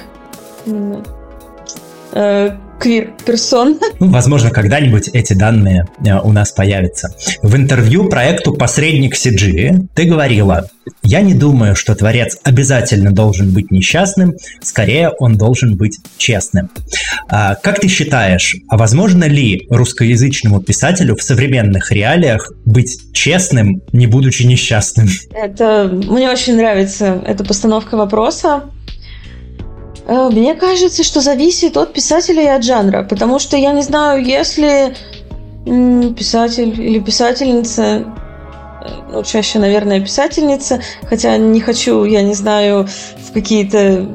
квир-персон. Возможно, когда-нибудь эти данные э, у нас появятся. В интервью проекту «Посредник CG» ты говорила, «Я не думаю, что творец обязательно должен быть несчастным, скорее он должен быть честным». А, как ты считаешь, а возможно ли русскоязычному писателю в современных реалиях быть честным, не будучи несчастным? Это мне очень нравится эта постановка вопроса. Э, мне кажется, что зависит от писателя и от жанра, потому что я не знаю, если писатель или писательница, э, ну, чаще, наверное, писательница, хотя не хочу, я не знаю, в какие-то,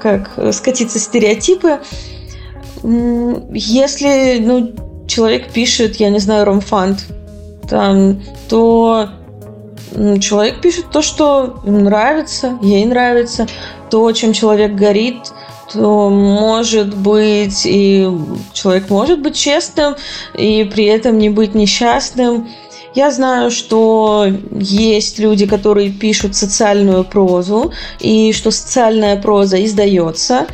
как, скатиться стереотипы. Если, ну, человек пишет, я не знаю, ромфант, там, то человек пишет то, что нравится, ей нравится то, чем человек горит, то может быть и человек может быть честным и при этом не быть несчастным. Я знаю, что есть люди, которые пишут социальную прозу, и что социальная проза издается.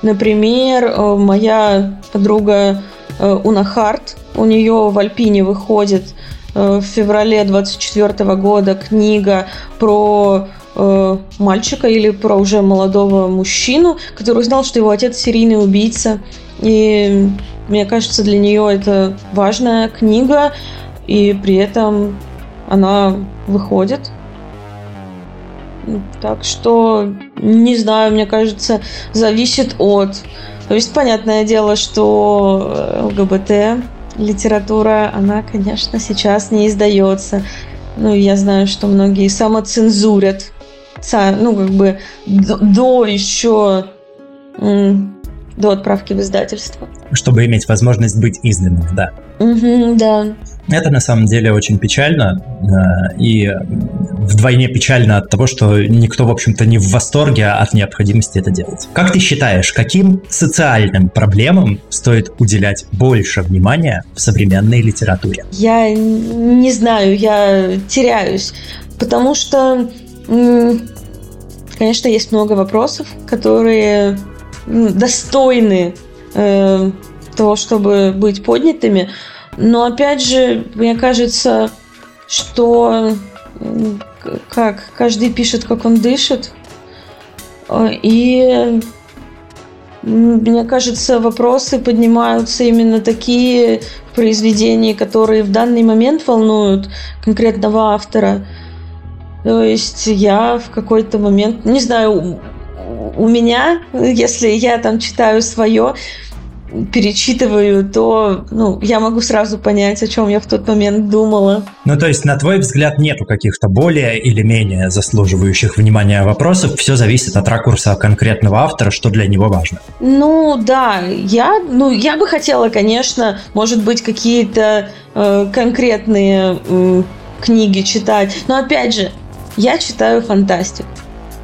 Например, э, моя подруга э, Уна Харт, у нее в Альпине выходит в феврале 24 года книга про э, мальчика или про уже молодого мужчину, который узнал, что его отец серийный убийца. И мне кажется, для нее это важная книга, и при этом она выходит. Так что, не знаю, мне кажется, зависит от... То есть, понятное дело, что ЛГБТ литература, она, конечно, сейчас не издается. Ну, я знаю, что многие самоцензурят ну, как бы до еще до отправки в издательство. Чтобы иметь возможность быть изданным, да. Угу, да. Это на самом деле очень печально, э, и вдвойне печально от того, что никто, в общем-то, не в восторге от необходимости это делать. Как ты считаешь, каким социальным проблемам стоит уделять больше внимания в современной литературе? Я не знаю, я теряюсь, потому что Конечно, есть много вопросов, которые достойны э, того, чтобы быть поднятыми. Но опять же, мне кажется, что как каждый пишет, как он дышит. И мне кажется, вопросы поднимаются именно такие в произведении, которые в данный момент волнуют конкретного автора. То есть я в какой-то момент, не знаю, у меня, если я там читаю свое, перечитываю, то ну, я могу сразу понять, о чем я в тот момент думала. Ну, то есть, на твой взгляд, нету каких-то более или менее заслуживающих внимания вопросов, все зависит от ракурса конкретного автора, что для него важно. Ну, да, я, ну, я бы хотела, конечно, может быть, какие-то э, конкретные э, книги читать, но опять же, я читаю фантастику.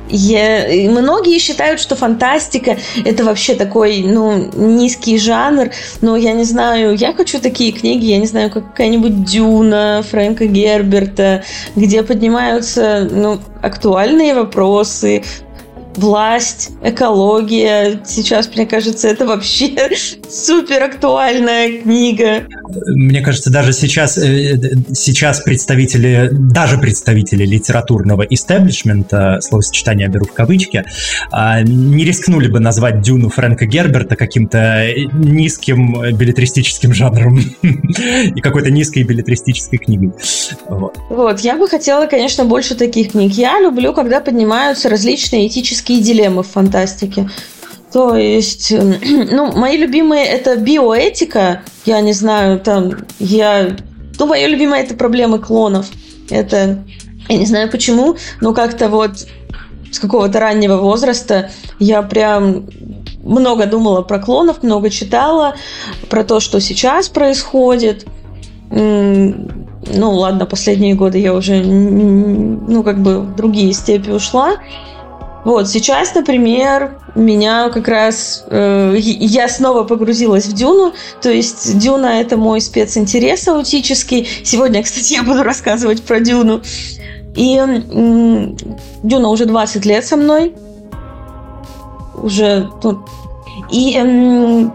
Я, многие считают, что фантастика это вообще такой, ну, низкий жанр, но я не знаю, я хочу такие книги, я не знаю, как какая-нибудь Дюна Фрэнка Герберта, где поднимаются, ну, актуальные вопросы, власть, экология. Сейчас, мне кажется, это вообще супер актуальная книга. Мне кажется, даже сейчас, э, сейчас представители, даже представители литературного истеблишмента, словосочетание беру в кавычки, а, не рискнули бы назвать Дюну Фрэнка Герберта каким-то низким билетристическим жанром и какой-то низкой билетристической книгой. Вот. вот, я бы хотела, конечно, больше таких книг. Я люблю, когда поднимаются различные этические этические дилеммы в фантастике. То есть, ну, мои любимые это биоэтика. Я не знаю, там, я... Ну, моя любимая это проблемы клонов. Это, я не знаю почему, но как-то вот с какого-то раннего возраста я прям много думала про клонов, много читала про то, что сейчас происходит. Ну, ладно, последние годы я уже, ну, как бы в другие степи ушла. Вот, сейчас, например, меня как раз... Э, я снова погрузилась в Дюну, то есть Дюна — это мой специнтерес аутический. Сегодня, кстати, я буду рассказывать про Дюну. И Дюна уже 20 лет со мной. Уже ну, и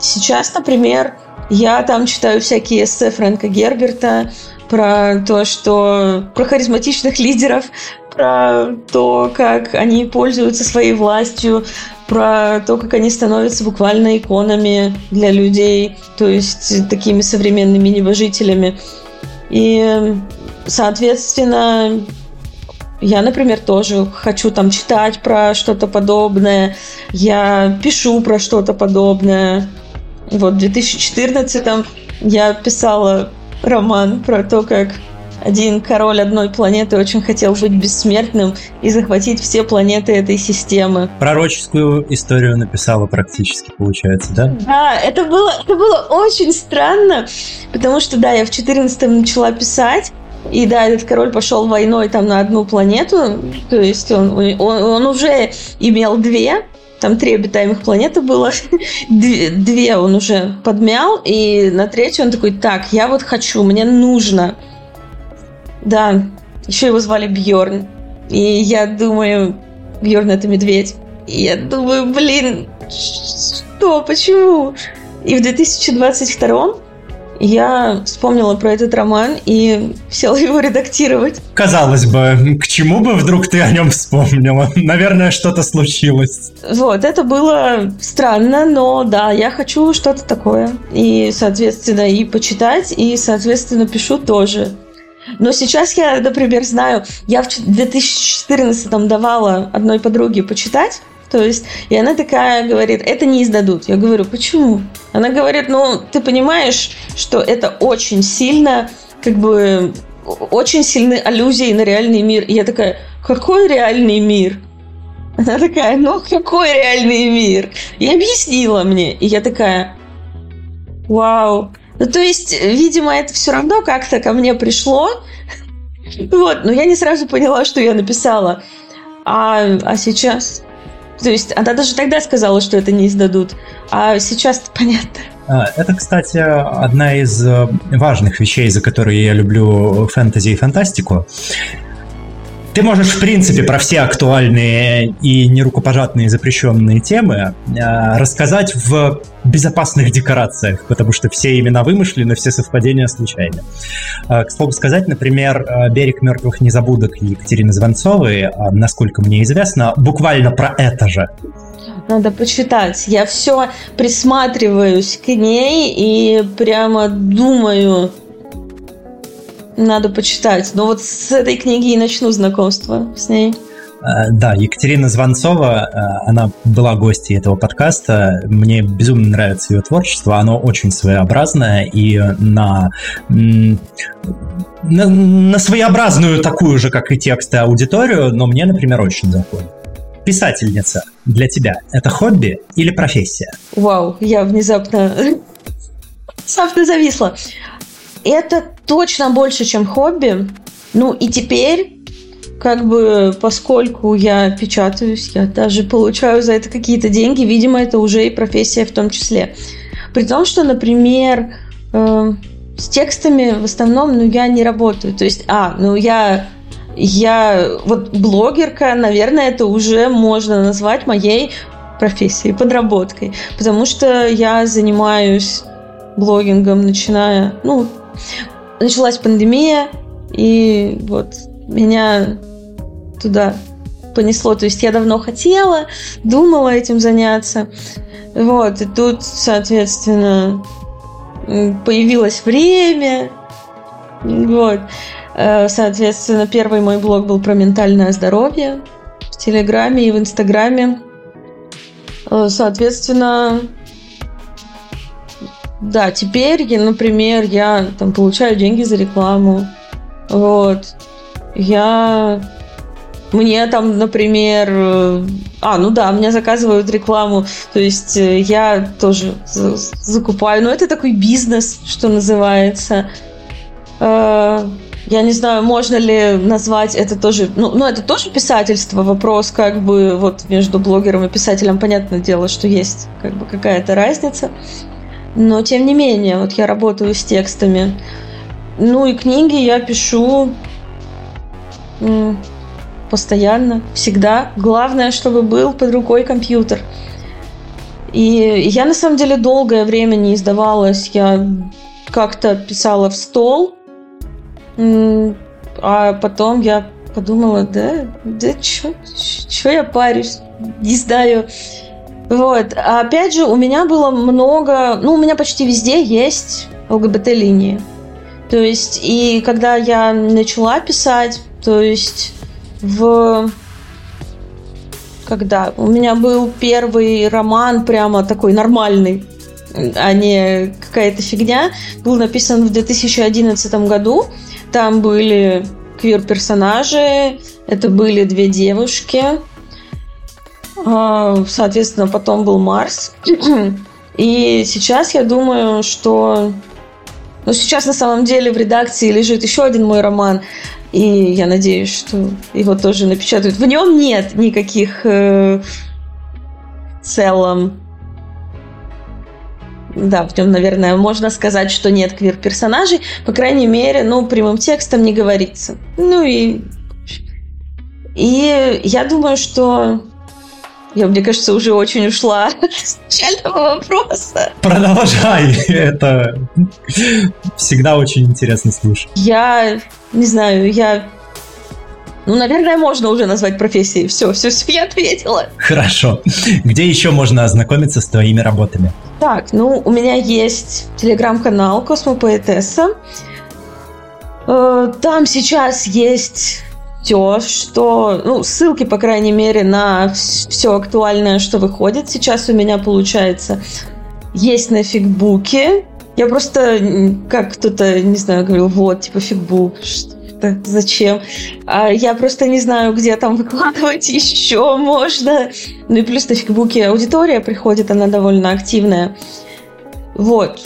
сейчас, например, я там читаю всякие эссе Фрэнка Герберта про то, что про харизматичных лидеров, про то, как они пользуются своей властью, про то, как они становятся буквально иконами для людей, то есть такими современными небожителями. И, соответственно, я, например, тоже хочу там читать про что-то подобное. Я пишу про что-то подобное. Вот в 2014 я писала роман про то, как один король одной планеты очень хотел быть бессмертным и захватить все планеты этой системы. Пророческую историю написала практически, получается, да? Да, это было, это было очень странно, потому что, да, я в 14 начала писать, и да, этот король пошел войной там на одну планету, то есть он, он, он уже имел две, там три обитаемых планеты было, две он уже подмял, и на третью он такой, так, я вот хочу, мне нужно. Да, еще его звали Бьорн. И я думаю, Бьорн это медведь. И я думаю, блин, что, почему? И в 2022 я вспомнила про этот роман и села его редактировать. Казалось бы, к чему бы вдруг ты о нем вспомнила? Наверное, что-то случилось. Вот, это было странно, но да, я хочу что-то такое. И, соответственно, и почитать, и, соответственно, пишу тоже. Но сейчас я, например, знаю, я в 2014 давала одной подруге почитать, то есть, и она такая говорит, это не издадут. Я говорю, почему? Она говорит, ну, ты понимаешь, что это очень сильно, как бы, очень сильны аллюзии на реальный мир. И я такая, какой реальный мир? Она такая, ну, какой реальный мир? И объяснила мне. И я такая, вау. Ну, то есть, видимо, это все равно как-то ко мне пришло. Вот, но я не сразу поняла, что я написала. А, а сейчас то есть она даже тогда сказала, что это не издадут, а сейчас понятно. А, это, кстати, одна из э, важных вещей, за которые я люблю фэнтези и фантастику. Ты можешь, в принципе, про все актуальные и нерукопожатные запрещенные темы э, рассказать в безопасных декорациях, потому что все имена вымышлены, все совпадения случайны. Э, к слову сказать, например, э, «Берег мертвых незабудок» Екатерины Звонцовой, насколько мне известно, буквально про это же. Надо почитать. Я все присматриваюсь к ней и прямо думаю, надо почитать. Но вот с этой книги и начну знакомство с ней. Э, да, Екатерина Звонцова, э, она была гостьей этого подкаста. Мне безумно нравится ее творчество. Оно очень своеобразное и на, на, на своеобразную такую же, как и тексты, аудиторию, но мне, например, очень заходит. Писательница для тебя – это хобби или профессия? Вау, я внезапно, внезапно зависла. Это точно больше, чем хобби. Ну и теперь как бы, поскольку я печатаюсь, я даже получаю за это какие-то деньги, видимо, это уже и профессия в том числе. При том, что, например, э, с текстами в основном, ну, я не работаю. То есть, а, ну, я, я, вот блогерка, наверное, это уже можно назвать моей профессией, подработкой. Потому что я занимаюсь блогингом, начиная, ну, началась пандемия, и вот меня туда понесло. То есть я давно хотела, думала этим заняться. Вот, и тут, соответственно, появилось время. Вот. Э, соответственно, первый мой блог был про ментальное здоровье в Телеграме и в Инстаграме. Э, соответственно, да, теперь, например, я там получаю деньги за рекламу. Вот. Я мне там, например, э, а, ну да, мне заказывают рекламу, то есть э, я тоже закупаю, но это такой бизнес, что называется. Э, я не знаю, можно ли назвать это тоже, ну, ну это тоже писательство, вопрос как бы вот между блогером и писателем, понятное дело, что есть как бы какая-то разница. Но тем не менее, вот я работаю с текстами. Ну и книги я пишу Постоянно, всегда. Главное, чтобы был под рукой компьютер. И я на самом деле долгое время не издавалась. Я как-то писала в стол, а потом я подумала, да, да что я парюсь, не знаю. Вот. А опять же, у меня было много, ну, у меня почти везде есть ЛГБТ-линии. То есть, и когда я начала писать, то есть в когда у меня был первый роман прямо такой нормальный, а не какая-то фигня, был написан в 2011 году. Там были квир-персонажи, это были две девушки. А, соответственно, потом был Марс. И сейчас я думаю, что... Ну, сейчас на самом деле в редакции лежит еще один мой роман, и я надеюсь, что его тоже напечатают. В нем нет никаких э, в целом да, в нем, наверное, можно сказать, что нет квир-персонажей. По крайней мере, ну, прямым текстом не говорится. Ну и... И я думаю, что я, мне кажется, уже очень ушла с начального вопроса. Продолжай. Это всегда очень интересно слушать. Я не знаю, я ну, наверное, можно уже назвать профессией. Все, все, все, я ответила. Хорошо. Где еще можно ознакомиться с твоими работами? Так, ну, у меня есть телеграм-канал Космопоэтесса. Э, там сейчас есть все, что, ну, ссылки, по крайней мере, на все актуальное, что выходит. Сейчас у меня, получается, есть на фигбуке. Я просто, как кто-то, не знаю, говорил, вот, типа фигбук, это зачем? А я просто не знаю, где там выкладывать еще можно. Ну и плюс на фигбуке аудитория приходит, она довольно активная. Вот.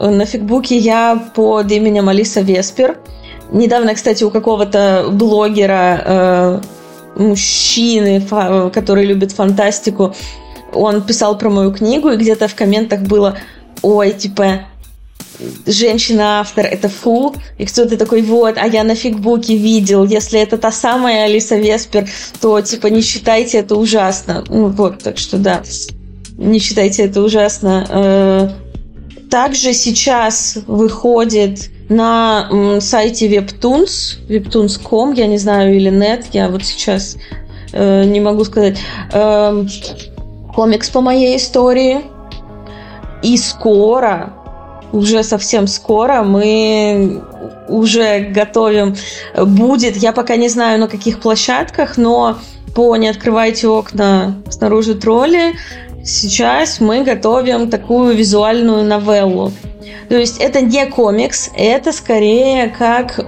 На фигбуке я под именем Алиса Веспер. Недавно, кстати, у какого-то блогера, э, мужчины, фа- который любит фантастику, он писал про мою книгу, и где-то в комментах было, ой, типа, женщина-автор это фу, и кто-то такой, вот, а я на фигбуке видел, если это та самая Алиса Веспер, то, типа, не считайте это ужасно. Ну, вот, так что, да, не считайте это ужасно. Также сейчас выходит на сайте Webtoons, webtoons.com, я не знаю, или нет, я вот сейчас э, не могу сказать, э, комикс по моей истории. И скоро уже совсем скоро. Мы уже готовим. Будет, я пока не знаю на каких площадках, но по «Не открывайте окна снаружи тролли» сейчас мы готовим такую визуальную новеллу. То есть это не комикс, это скорее как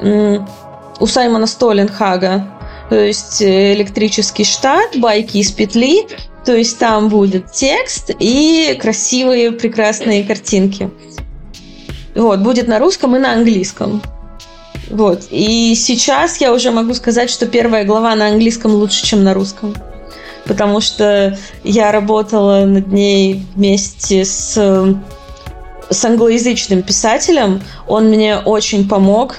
у Саймона Столенхага. То есть э, электрический штат, байки из петли, то есть там будет текст и красивые, прекрасные картинки. Вот, будет на русском и на английском. Вот. И сейчас я уже могу сказать, что первая глава на английском лучше, чем на русском. Потому что я работала над ней вместе с, с англоязычным писателем. Он мне очень помог.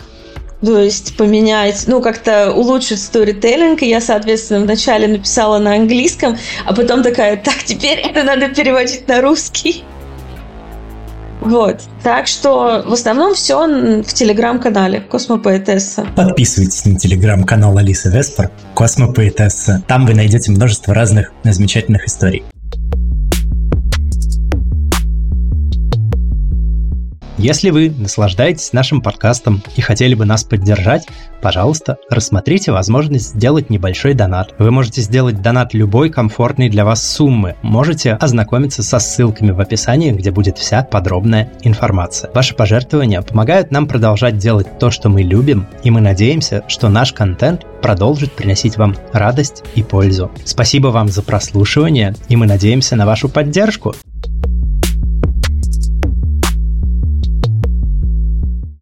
То есть поменять, ну, как-то улучшить сторителлинг. И я, соответственно, вначале написала на английском, а потом такая, так, теперь это надо переводить на русский. Вот. Так что в основном все в телеграм-канале Космопоэтесса. Подписывайтесь на телеграм-канал Алисы Веспор Космопоэтесса. Там вы найдете множество разных замечательных историй. Если вы наслаждаетесь нашим подкастом и хотели бы нас поддержать, пожалуйста, рассмотрите возможность сделать небольшой донат. Вы можете сделать донат любой комфортной для вас суммы. Можете ознакомиться со ссылками в описании, где будет вся подробная информация. Ваши пожертвования помогают нам продолжать делать то, что мы любим, и мы надеемся, что наш контент продолжит приносить вам радость и пользу. Спасибо вам за прослушивание, и мы надеемся на вашу поддержку.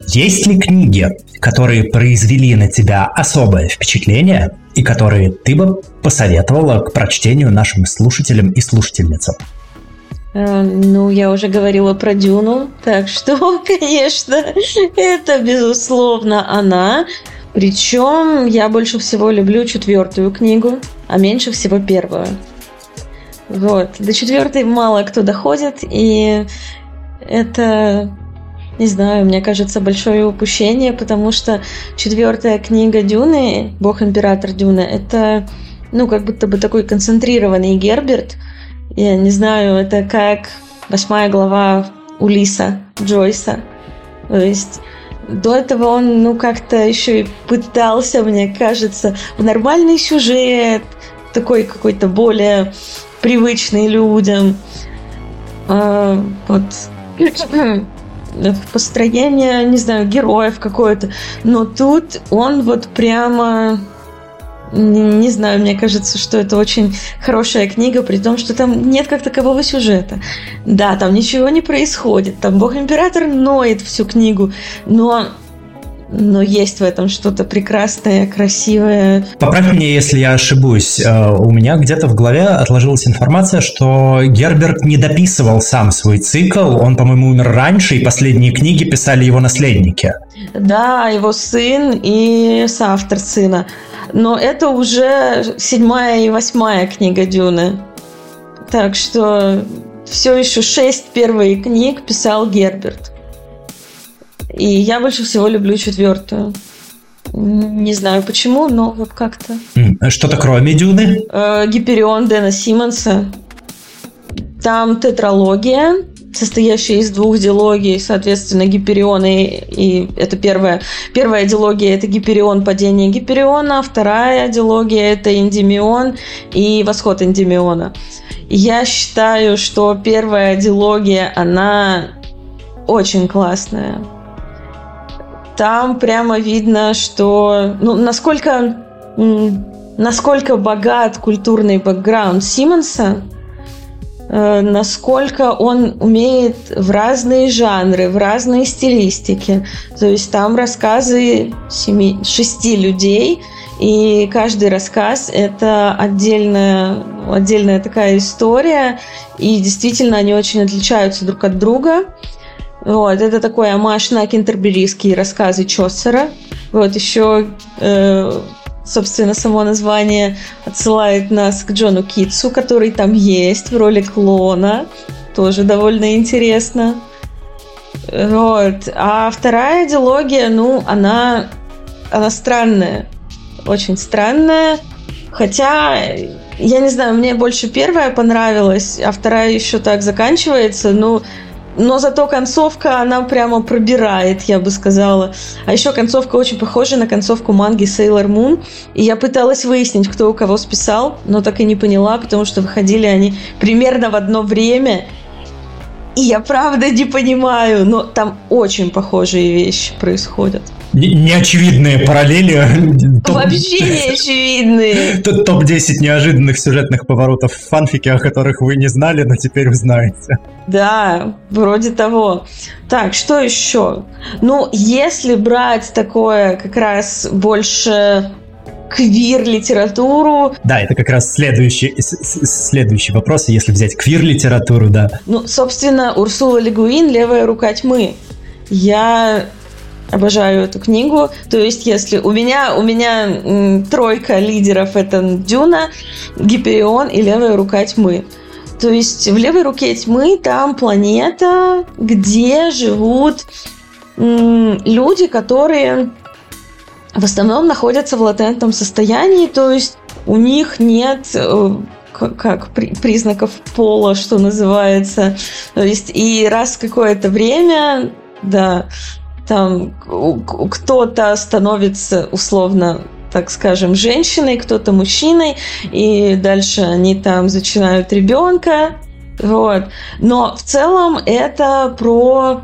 Есть ли книги, которые произвели на тебя особое впечатление и которые ты бы посоветовала к прочтению нашим слушателям и слушательницам? Э, ну, я уже говорила про Дюну, так что, конечно, это, безусловно, она. Причем я больше всего люблю четвертую книгу, а меньше всего первую. Вот. До четвертой мало кто доходит, и это, не знаю, мне кажется, большое упущение, потому что четвертая книга Дюны, Бог Император Дюны, это, ну, как будто бы такой концентрированный Герберт. Я не знаю, это как восьмая глава Улиса Джойса. То есть до этого он, ну, как-то еще и пытался, мне кажется, в нормальный сюжет, такой какой-то более привычный людям. А, вот построение, не знаю, героев какое-то. Но тут он вот прямо не, не знаю, мне кажется, что это очень хорошая книга, при том, что там нет как такового сюжета. Да, там ничего не происходит, там Бог-император ноет всю книгу, но но есть в этом что-то прекрасное, красивое. Поправь меня, если я ошибусь. Э, у меня где-то в голове отложилась информация, что Герберт не дописывал сам свой цикл. Он, по-моему, умер раньше, и последние книги писали его наследники. Да, его сын и соавтор сына. Но это уже седьмая и восьмая книга Дюны. Так что все еще шесть первых книг писал Герберт. И я больше всего люблю четвертую. Не знаю почему, но вот как-то. А что-то кроме Дюны? Э, Гиперион Дэна Симмонса. Там тетралогия, состоящая из двух дилогий, соответственно, Гиперион и, и это первая. Первая дилогия – это Гиперион, падение Гипериона, вторая дилогия – это Эндимион и восход Эндимиона. Я считаю, что первая дилогия, она очень классная там прямо видно, что ну, насколько, насколько богат культурный бэкграунд Симмонса, э, насколько он умеет в разные жанры, в разные стилистики. То есть там рассказы семи, шести людей, и каждый рассказ – это отдельная, отдельная такая история, и действительно они очень отличаются друг от друга. Вот, это такой амаш на кентерберийские рассказы Чосера. Вот, еще, э, собственно, само название отсылает нас к Джону Китсу, который там есть в роли клона. Тоже довольно интересно. Вот. А вторая диалогия, ну, она, она странная. Очень странная. Хотя, я не знаю, мне больше первая понравилась, а вторая еще так заканчивается. Ну, но зато концовка, она прямо пробирает, я бы сказала. А еще концовка очень похожа на концовку манги Sailor Moon. И я пыталась выяснить, кто у кого списал, но так и не поняла, потому что выходили они примерно в одно время. И я правда не понимаю, но там очень похожие вещи происходят. Неочевидные параллели. Вообще неочевидные. Топ-10 неожиданных сюжетных поворотов в фанфике, о которых вы не знали, но теперь узнаете. Да, вроде того. Так, что еще? Ну, если брать такое как раз больше квир-литературу. Да, это как раз следующий, следующий вопрос, если взять квир-литературу, да. Ну, собственно, Урсула Легуин «Левая рука тьмы». Я обожаю эту книгу. То есть, если у меня, у меня тройка лидеров это Дюна, Гиперион и Левая рука тьмы. То есть в левой руке тьмы там планета, где живут люди, которые в основном находятся в латентном состоянии, то есть у них нет э, как признаков пола, что называется. То есть и раз какое-то время, да, там кто-то становится условно так скажем, женщиной, кто-то мужчиной, и дальше они там зачинают ребенка, вот. Но в целом это про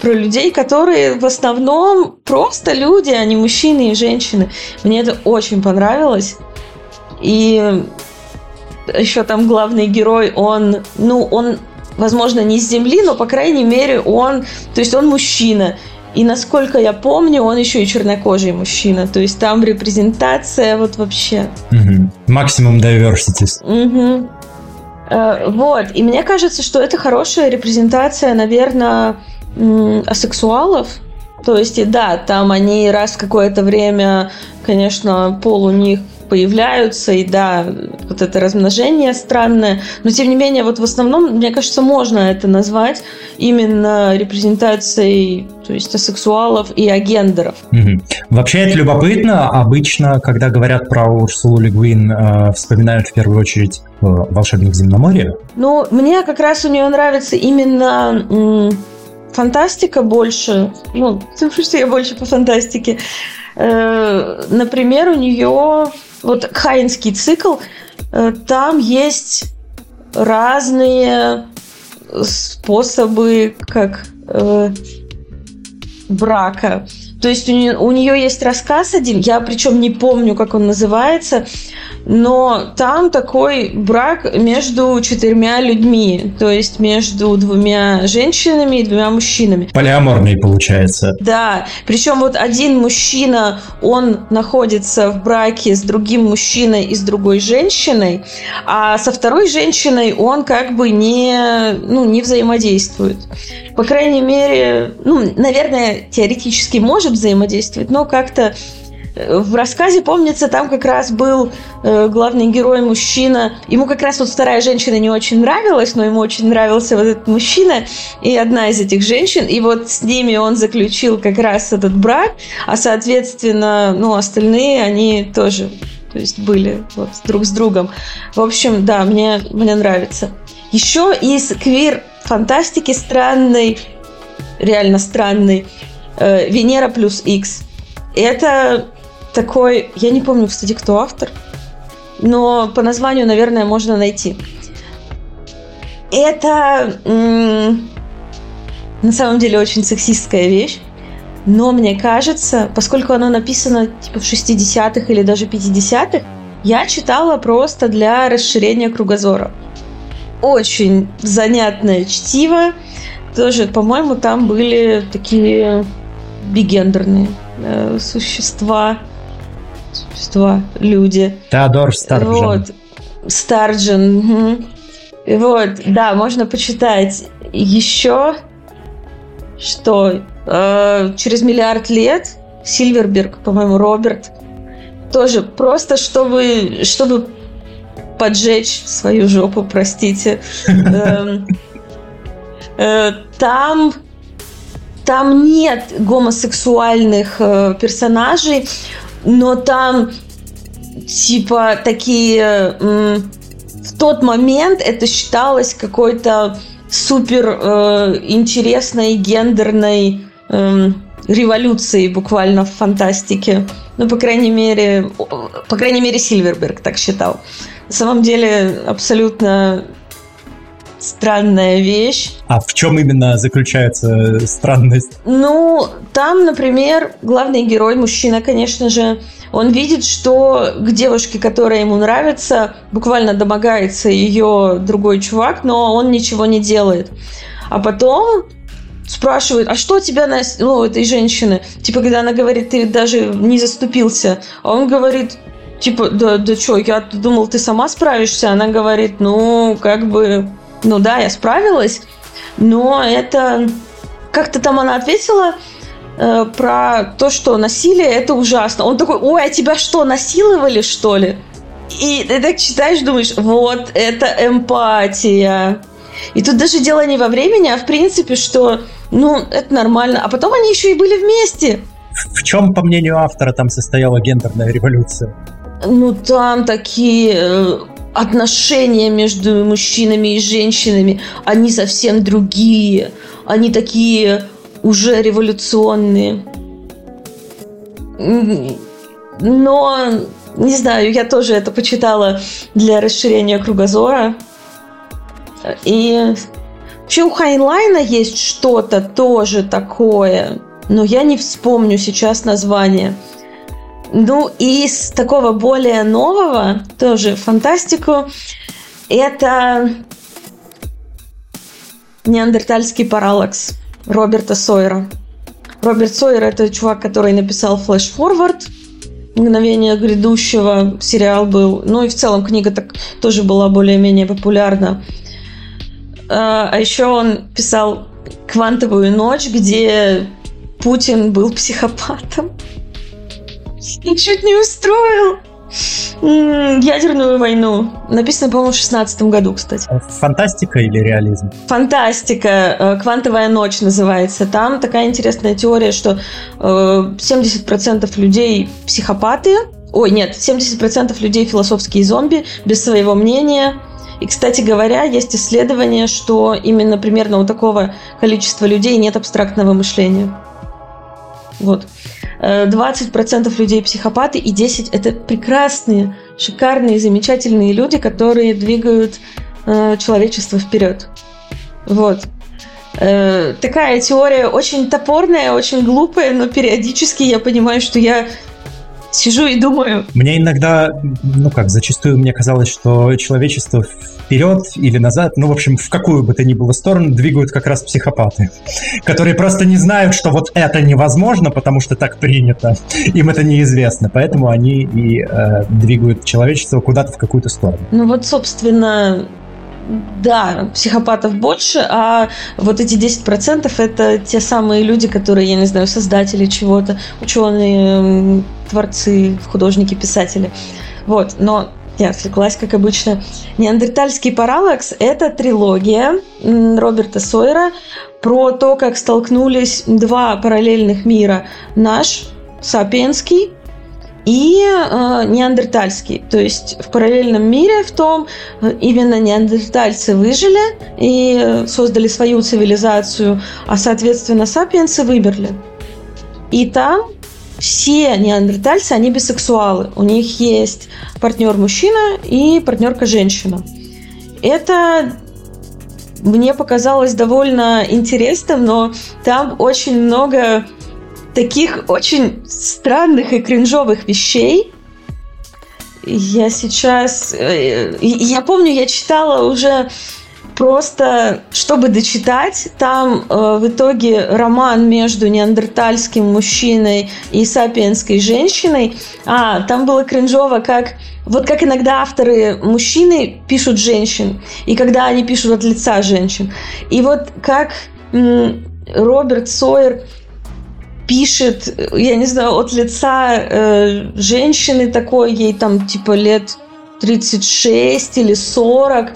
про людей, которые в основном просто люди, а не мужчины и женщины. Мне это очень понравилось. И еще там главный герой, он, ну, он, возможно, не с земли, но, по крайней мере, он, то есть он мужчина. И насколько я помню, он еще и чернокожий мужчина. То есть там репрезентация вот вообще. Максимум угу. diversity. Угу. Вот. И мне кажется, что это хорошая репрезентация, наверное, асексуалов, То есть, и да, там они раз в какое-то время, конечно, пол у них появляются, и да, вот это размножение странное, но тем не менее, вот в основном, мне кажется, можно это назвать именно репрезентацией, то есть асексуалов и агендеров. Угу. Вообще это любопытно. Обычно, когда говорят про Урсулу Легвин, э, вспоминают в первую очередь э, «Волшебник земноморья». Ну, мне как раз у нее нравится именно м- фантастика больше. Ну, потому что я больше по фантастике. Э, например, у нее вот Хайнский цикл, э, там есть разные способы как э, брака. То есть у нее, у нее есть рассказ один, я причем не помню, как он называется, но там такой брак между четырьмя людьми, то есть между двумя женщинами и двумя мужчинами. Полиаморный получается. Да, причем вот один мужчина, он находится в браке с другим мужчиной и с другой женщиной, а со второй женщиной он как бы не, ну, не взаимодействует. По крайней мере, ну, наверное, теоретически может взаимодействовать, но как-то в рассказе, помнится, там как раз был э, главный герой мужчина. Ему как раз вот вторая женщина не очень нравилась, но ему очень нравился вот этот мужчина и одна из этих женщин. И вот с ними он заключил как раз этот брак, а соответственно, ну, остальные, они тоже то есть были вот друг с другом. В общем, да, мне, мне нравится. Еще из квир-фантастики странный, реально странный, э, Венера плюс X. Это такой, я не помню, кстати, кто автор, но по названию, наверное, можно найти. Это на самом деле очень сексистская вещь, но мне кажется, поскольку оно написано типа в 60-х или даже 50-х, я читала просто для расширения кругозора. Очень занятное чтиво. Тоже, по-моему, там были такие бигендерные э, существа существа, люди. Теодор Старджен. Вот. Старджен. Угу. Вот, да, можно почитать. Еще что э, через миллиард лет Сильверберг, по-моему, Роберт, тоже просто чтобы, чтобы поджечь свою жопу, простите. Эм, э, там там нет гомосексуальных э, персонажей, но там типа такие в тот момент это считалось какой-то супер э, интересной гендерной э, революцией буквально в фантастике. Ну, по крайней мере, по крайней мере, Сильверберг так считал. На самом деле, абсолютно странная вещь. А в чем именно заключается странность? Ну, там, например, главный герой, мужчина, конечно же, он видит, что к девушке, которая ему нравится, буквально домогается ее другой чувак, но он ничего не делает. А потом спрашивает, а что тебя на... Ну, этой женщины. Типа, когда она говорит, ты даже не заступился. А он говорит, типа, да, да что, я думал, ты сама справишься. Она говорит, ну, как бы, ну да, я справилась, но это... Как-то там она ответила э, про то, что насилие это ужасно. Он такой, ой, а тебя что, насиловали, что ли? И ты так читаешь, думаешь, вот это эмпатия. И тут даже дело не во времени, а в принципе, что, ну, это нормально. А потом они еще и были вместе. В чем, по мнению автора, там состояла гендерная революция? Ну, там такие э, отношения между мужчинами и женщинами, они совсем другие. Они такие уже революционные. Но, не знаю, я тоже это почитала для расширения кругозора. И вообще у Хайнлайна есть что-то тоже такое, но я не вспомню сейчас название. Ну, и из такого более нового, тоже фантастику, это неандертальский параллакс Роберта Сойера. Роберт Сойер – это чувак, который написал Flash Forward, «Мгновение грядущего» сериал был. Ну и в целом книга так тоже была более-менее популярна. А, а еще он писал «Квантовую ночь», где Путин был психопатом и чуть не устроил ядерную войну. Написано, по-моему, в 16 году, кстати. Фантастика или реализм? Фантастика. Э, Квантовая ночь называется. Там такая интересная теория, что 70% э, людей психопаты. Ой, нет, 70% людей философские зомби, без своего мнения. И, кстати говоря, есть исследование, что именно примерно у такого количества людей нет абстрактного мышления. Вот. 20% э, людей психопаты, и 10% это прекрасные, шикарные, замечательные люди, которые двигают э, человечество вперед. Вот. Э, такая теория очень топорная, очень глупая, но периодически я понимаю, что я сижу и думаю. Мне иногда, ну как, зачастую мне казалось, что человечество вперед или назад, ну, в общем, в какую бы то ни было сторону двигают как раз психопаты, которые просто не знают, что вот это невозможно, потому что так принято, им это неизвестно, поэтому они и э, двигают человечество куда-то в какую-то сторону. Ну вот, собственно, да, психопатов больше, а вот эти 10% это те самые люди, которые, я не знаю, создатели чего-то, ученые, творцы, художники, писатели. Вот, но я отвлеклась, как обычно. «Неандертальский параллакс» — это трилогия Роберта Сойера про то, как столкнулись два параллельных мира. Наш, сапиенский, и э, неандертальский. То есть в параллельном мире в том э, именно неандертальцы выжили и создали свою цивилизацию, а соответственно сапиенсы вымерли. И там все неандертальцы, они бисексуалы. У них есть партнер мужчина и партнерка женщина. Это мне показалось довольно интересным, но там очень много таких очень странных и кринжовых вещей. Я сейчас... Э, я помню, я читала уже просто, чтобы дочитать, там э, в итоге роман между неандертальским мужчиной и сапиенской женщиной. А, там было кринжово, как... Вот как иногда авторы мужчины пишут женщин, и когда они пишут от лица женщин. И вот как Роберт Сойер пишет, я не знаю, от лица э, женщины такой, ей там типа лет 36 или 40,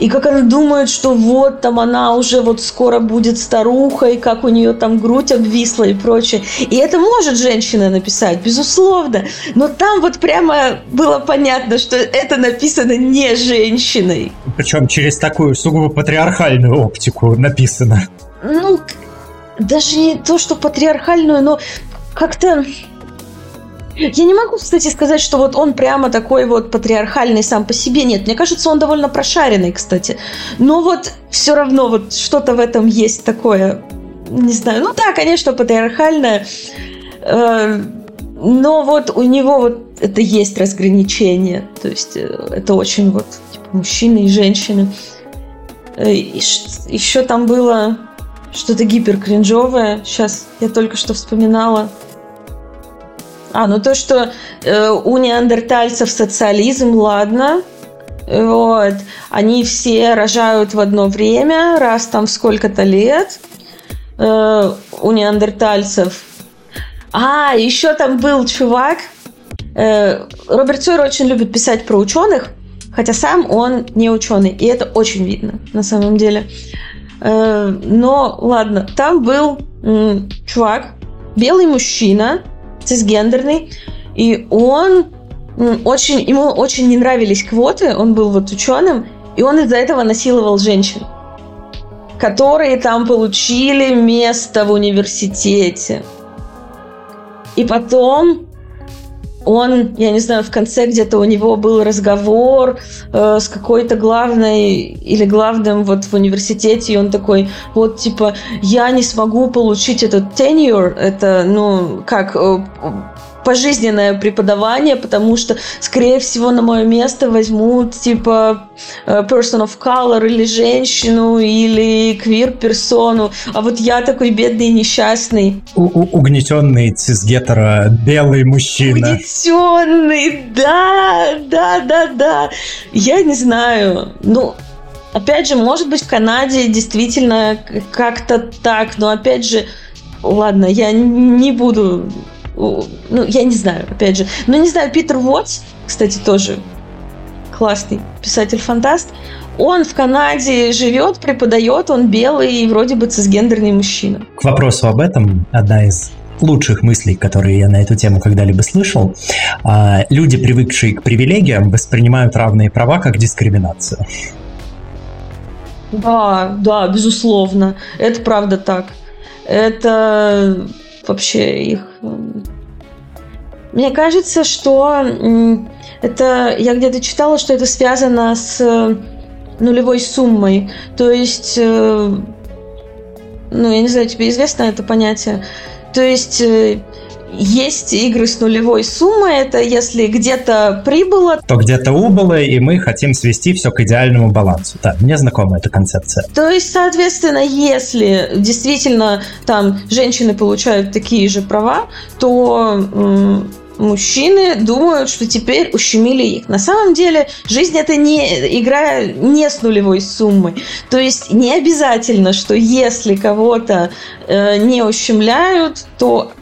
и как она думает, что вот там она уже вот скоро будет старухой, как у нее там грудь обвисла и прочее. И это может женщина написать, безусловно. Но там вот прямо было понятно, что это написано не женщиной. Причем через такую сугубо патриархальную оптику написано. Ну, даже не то, что патриархальную, но как-то... Я не могу, кстати, сказать, что вот он прямо такой вот патриархальный сам по себе. Нет, мне кажется, он довольно прошаренный, кстати. Но вот все равно вот что-то в этом есть такое. Не знаю. Ну да, конечно, патриархальное. Э, но вот у него вот это есть разграничение. То есть э, это очень вот типа, мужчины и женщины. Э, еще там было что-то гиперкринжовое. Сейчас я только что вспоминала. А, ну то, что э, у неандертальцев социализм, ладно. Вот. Они все рожают в одно время, раз там сколько-то лет. Э, у неандертальцев. А, еще там был чувак. Э, Роберт Сойер очень любит писать про ученых, хотя сам он не ученый. И это очень видно на самом деле. Э, но ладно, там был чувак, белый мужчина, цисгендерный, и он очень, ему очень не нравились квоты, он был вот ученым, и он из-за этого насиловал женщин, которые там получили место в университете. И потом он, я не знаю, в конце где-то у него был разговор э, с какой-то главной или главным вот в университете, и он такой, вот типа, я не смогу получить этот tenure, это, ну, как э, пожизненное преподавание, потому что, скорее всего, на мое место возьмут, типа, э, person of color или женщину, или квир-персону. А вот я такой бедный несчастный. У -у Угнетенный цисгетера белый мужчина. Угнетенный, да, да, да, да. Я не знаю. Ну, Опять же, может быть, в Канаде действительно как-то так, но опять же, ладно, я не буду ну, я не знаю, опять же. Ну, не знаю, Питер Уотс, кстати, тоже классный писатель-фантаст. Он в Канаде живет, преподает, он белый и вроде бы цисгендерный мужчина. К вопросу об этом, одна из лучших мыслей, которые я на эту тему когда-либо слышал. А, люди, привыкшие к привилегиям, воспринимают равные права как дискриминацию. Да, да, безусловно. Это правда так. Это вообще их... Мне кажется, что это... Я где-то читала, что это связано с э, нулевой суммой. То есть... Э, ну, я не знаю, тебе известно это понятие. То есть э, есть игры с нулевой суммой, это если где-то прибыло, то где-то убыло, и мы хотим свести все к идеальному балансу. Да, мне знакома эта концепция. То есть, соответственно, если действительно там женщины получают такие же права, то мужчины думают, что теперь ущемили их. На самом деле жизнь это не игра не с нулевой суммой. То есть не обязательно, что если кого-то э, не ущемляют, то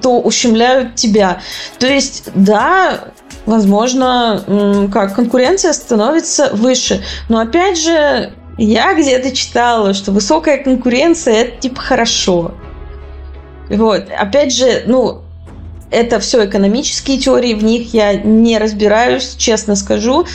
то ущемляют тебя. То есть, да, возможно, как конкуренция становится выше. Но опять же, я где-то читала, что высокая конкуренция это типа хорошо. Вот. Опять же, ну, это все экономические теории, в них я не разбираюсь, честно скажу.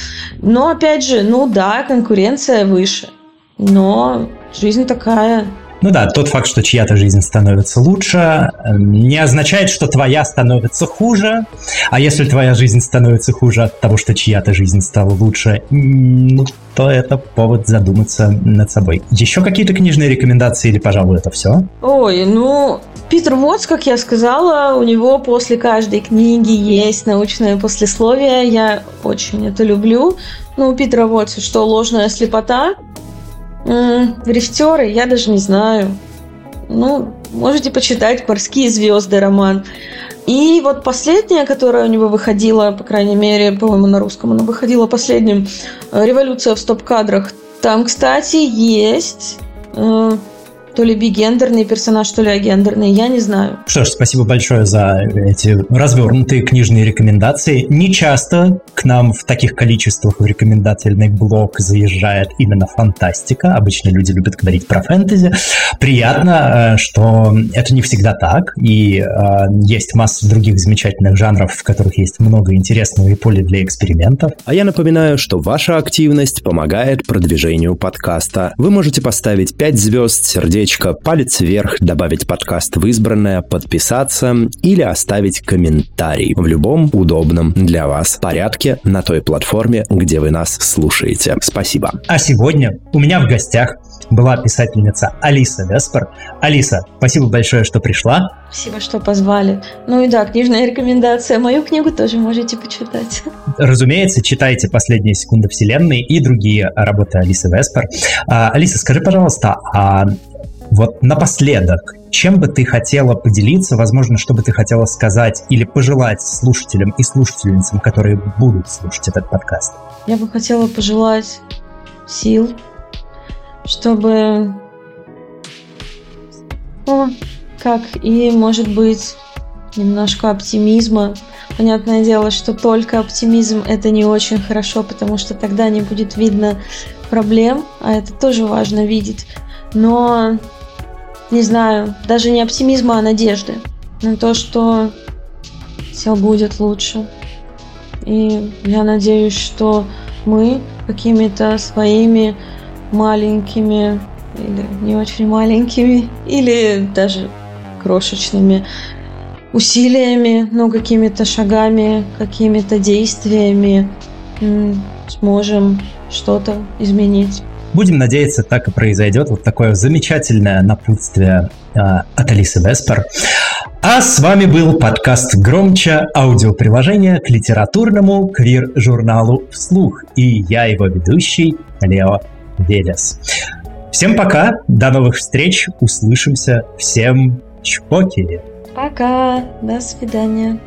Но опять же, ну да, конкуренция выше. Но жизнь такая. Ну да, тот факт, что чья-то жизнь становится лучше, эм, не означает, что твоя становится хуже. А если твоя жизнь становится хуже от того, что чья-то жизнь стала лучше, ну, то это повод задуматься над собой. Еще какие-то книжные рекомендации или, пожалуй, это все? Ой, ну, Питер Уотс, как я сказала, у него после каждой книги есть научное послесловие. Я очень это люблю. Ну, у Питера Уотса что, ложная слепота? Рифтеры, я даже не знаю. Ну, можете почитать «Морские звезды» роман. И вот последняя, которая у него выходила, по крайней мере, по-моему, на русском она выходила последним, «Революция в стоп-кадрах». Там, кстати, есть э, то ли бигендерный персонаж, то ли агендерный, я не знаю. Что ж, спасибо большое за эти развернутые книжные рекомендации. Не часто к нам в таких количествах в рекомендательный блок заезжает именно фантастика. Обычно люди любят говорить про фэнтези. Приятно, э, что это не всегда так, и э, есть масса других замечательных жанров, в которых есть много интересного и поля для экспериментов. А я напоминаю, что ваша активность помогает продвижению подкаста. Вы можете поставить 5 звезд, сердечко сердечко, палец вверх, добавить подкаст в избранное, подписаться или оставить комментарий в любом удобном для вас порядке на той платформе, где вы нас слушаете. Спасибо. А сегодня у меня в гостях была писательница Алиса Веспер. Алиса, спасибо большое, что пришла. Спасибо, что позвали. Ну и да, книжная рекомендация. Мою книгу тоже можете почитать. Разумеется, читайте «Последние секунды Вселенной» и другие работы Алисы Веспер. А, Алиса, скажи, пожалуйста, а вот напоследок, чем бы ты хотела поделиться, возможно, что бы ты хотела сказать или пожелать слушателям и слушательницам, которые будут слушать этот подкаст? Я бы хотела пожелать сил, чтобы... Ну, как и, может быть, немножко оптимизма. Понятное дело, что только оптимизм это не очень хорошо, потому что тогда не будет видно проблем, а это тоже важно видеть. Но не знаю, даже не оптимизма, а надежды на то, что все будет лучше. И я надеюсь, что мы какими-то своими маленькими или не очень маленькими, или даже крошечными усилиями, ну, какими-то шагами, какими-то действиями сможем что-то изменить. Будем надеяться, так и произойдет. Вот такое замечательное напутствие э, от Алисы Веспер. А с вами был подкаст «Громче» аудиоприложение к литературному квир-журналу «Вслух». И я его ведущий Лео Велес. Всем пока, до новых встреч, услышимся, всем чпоки. Пока, до свидания.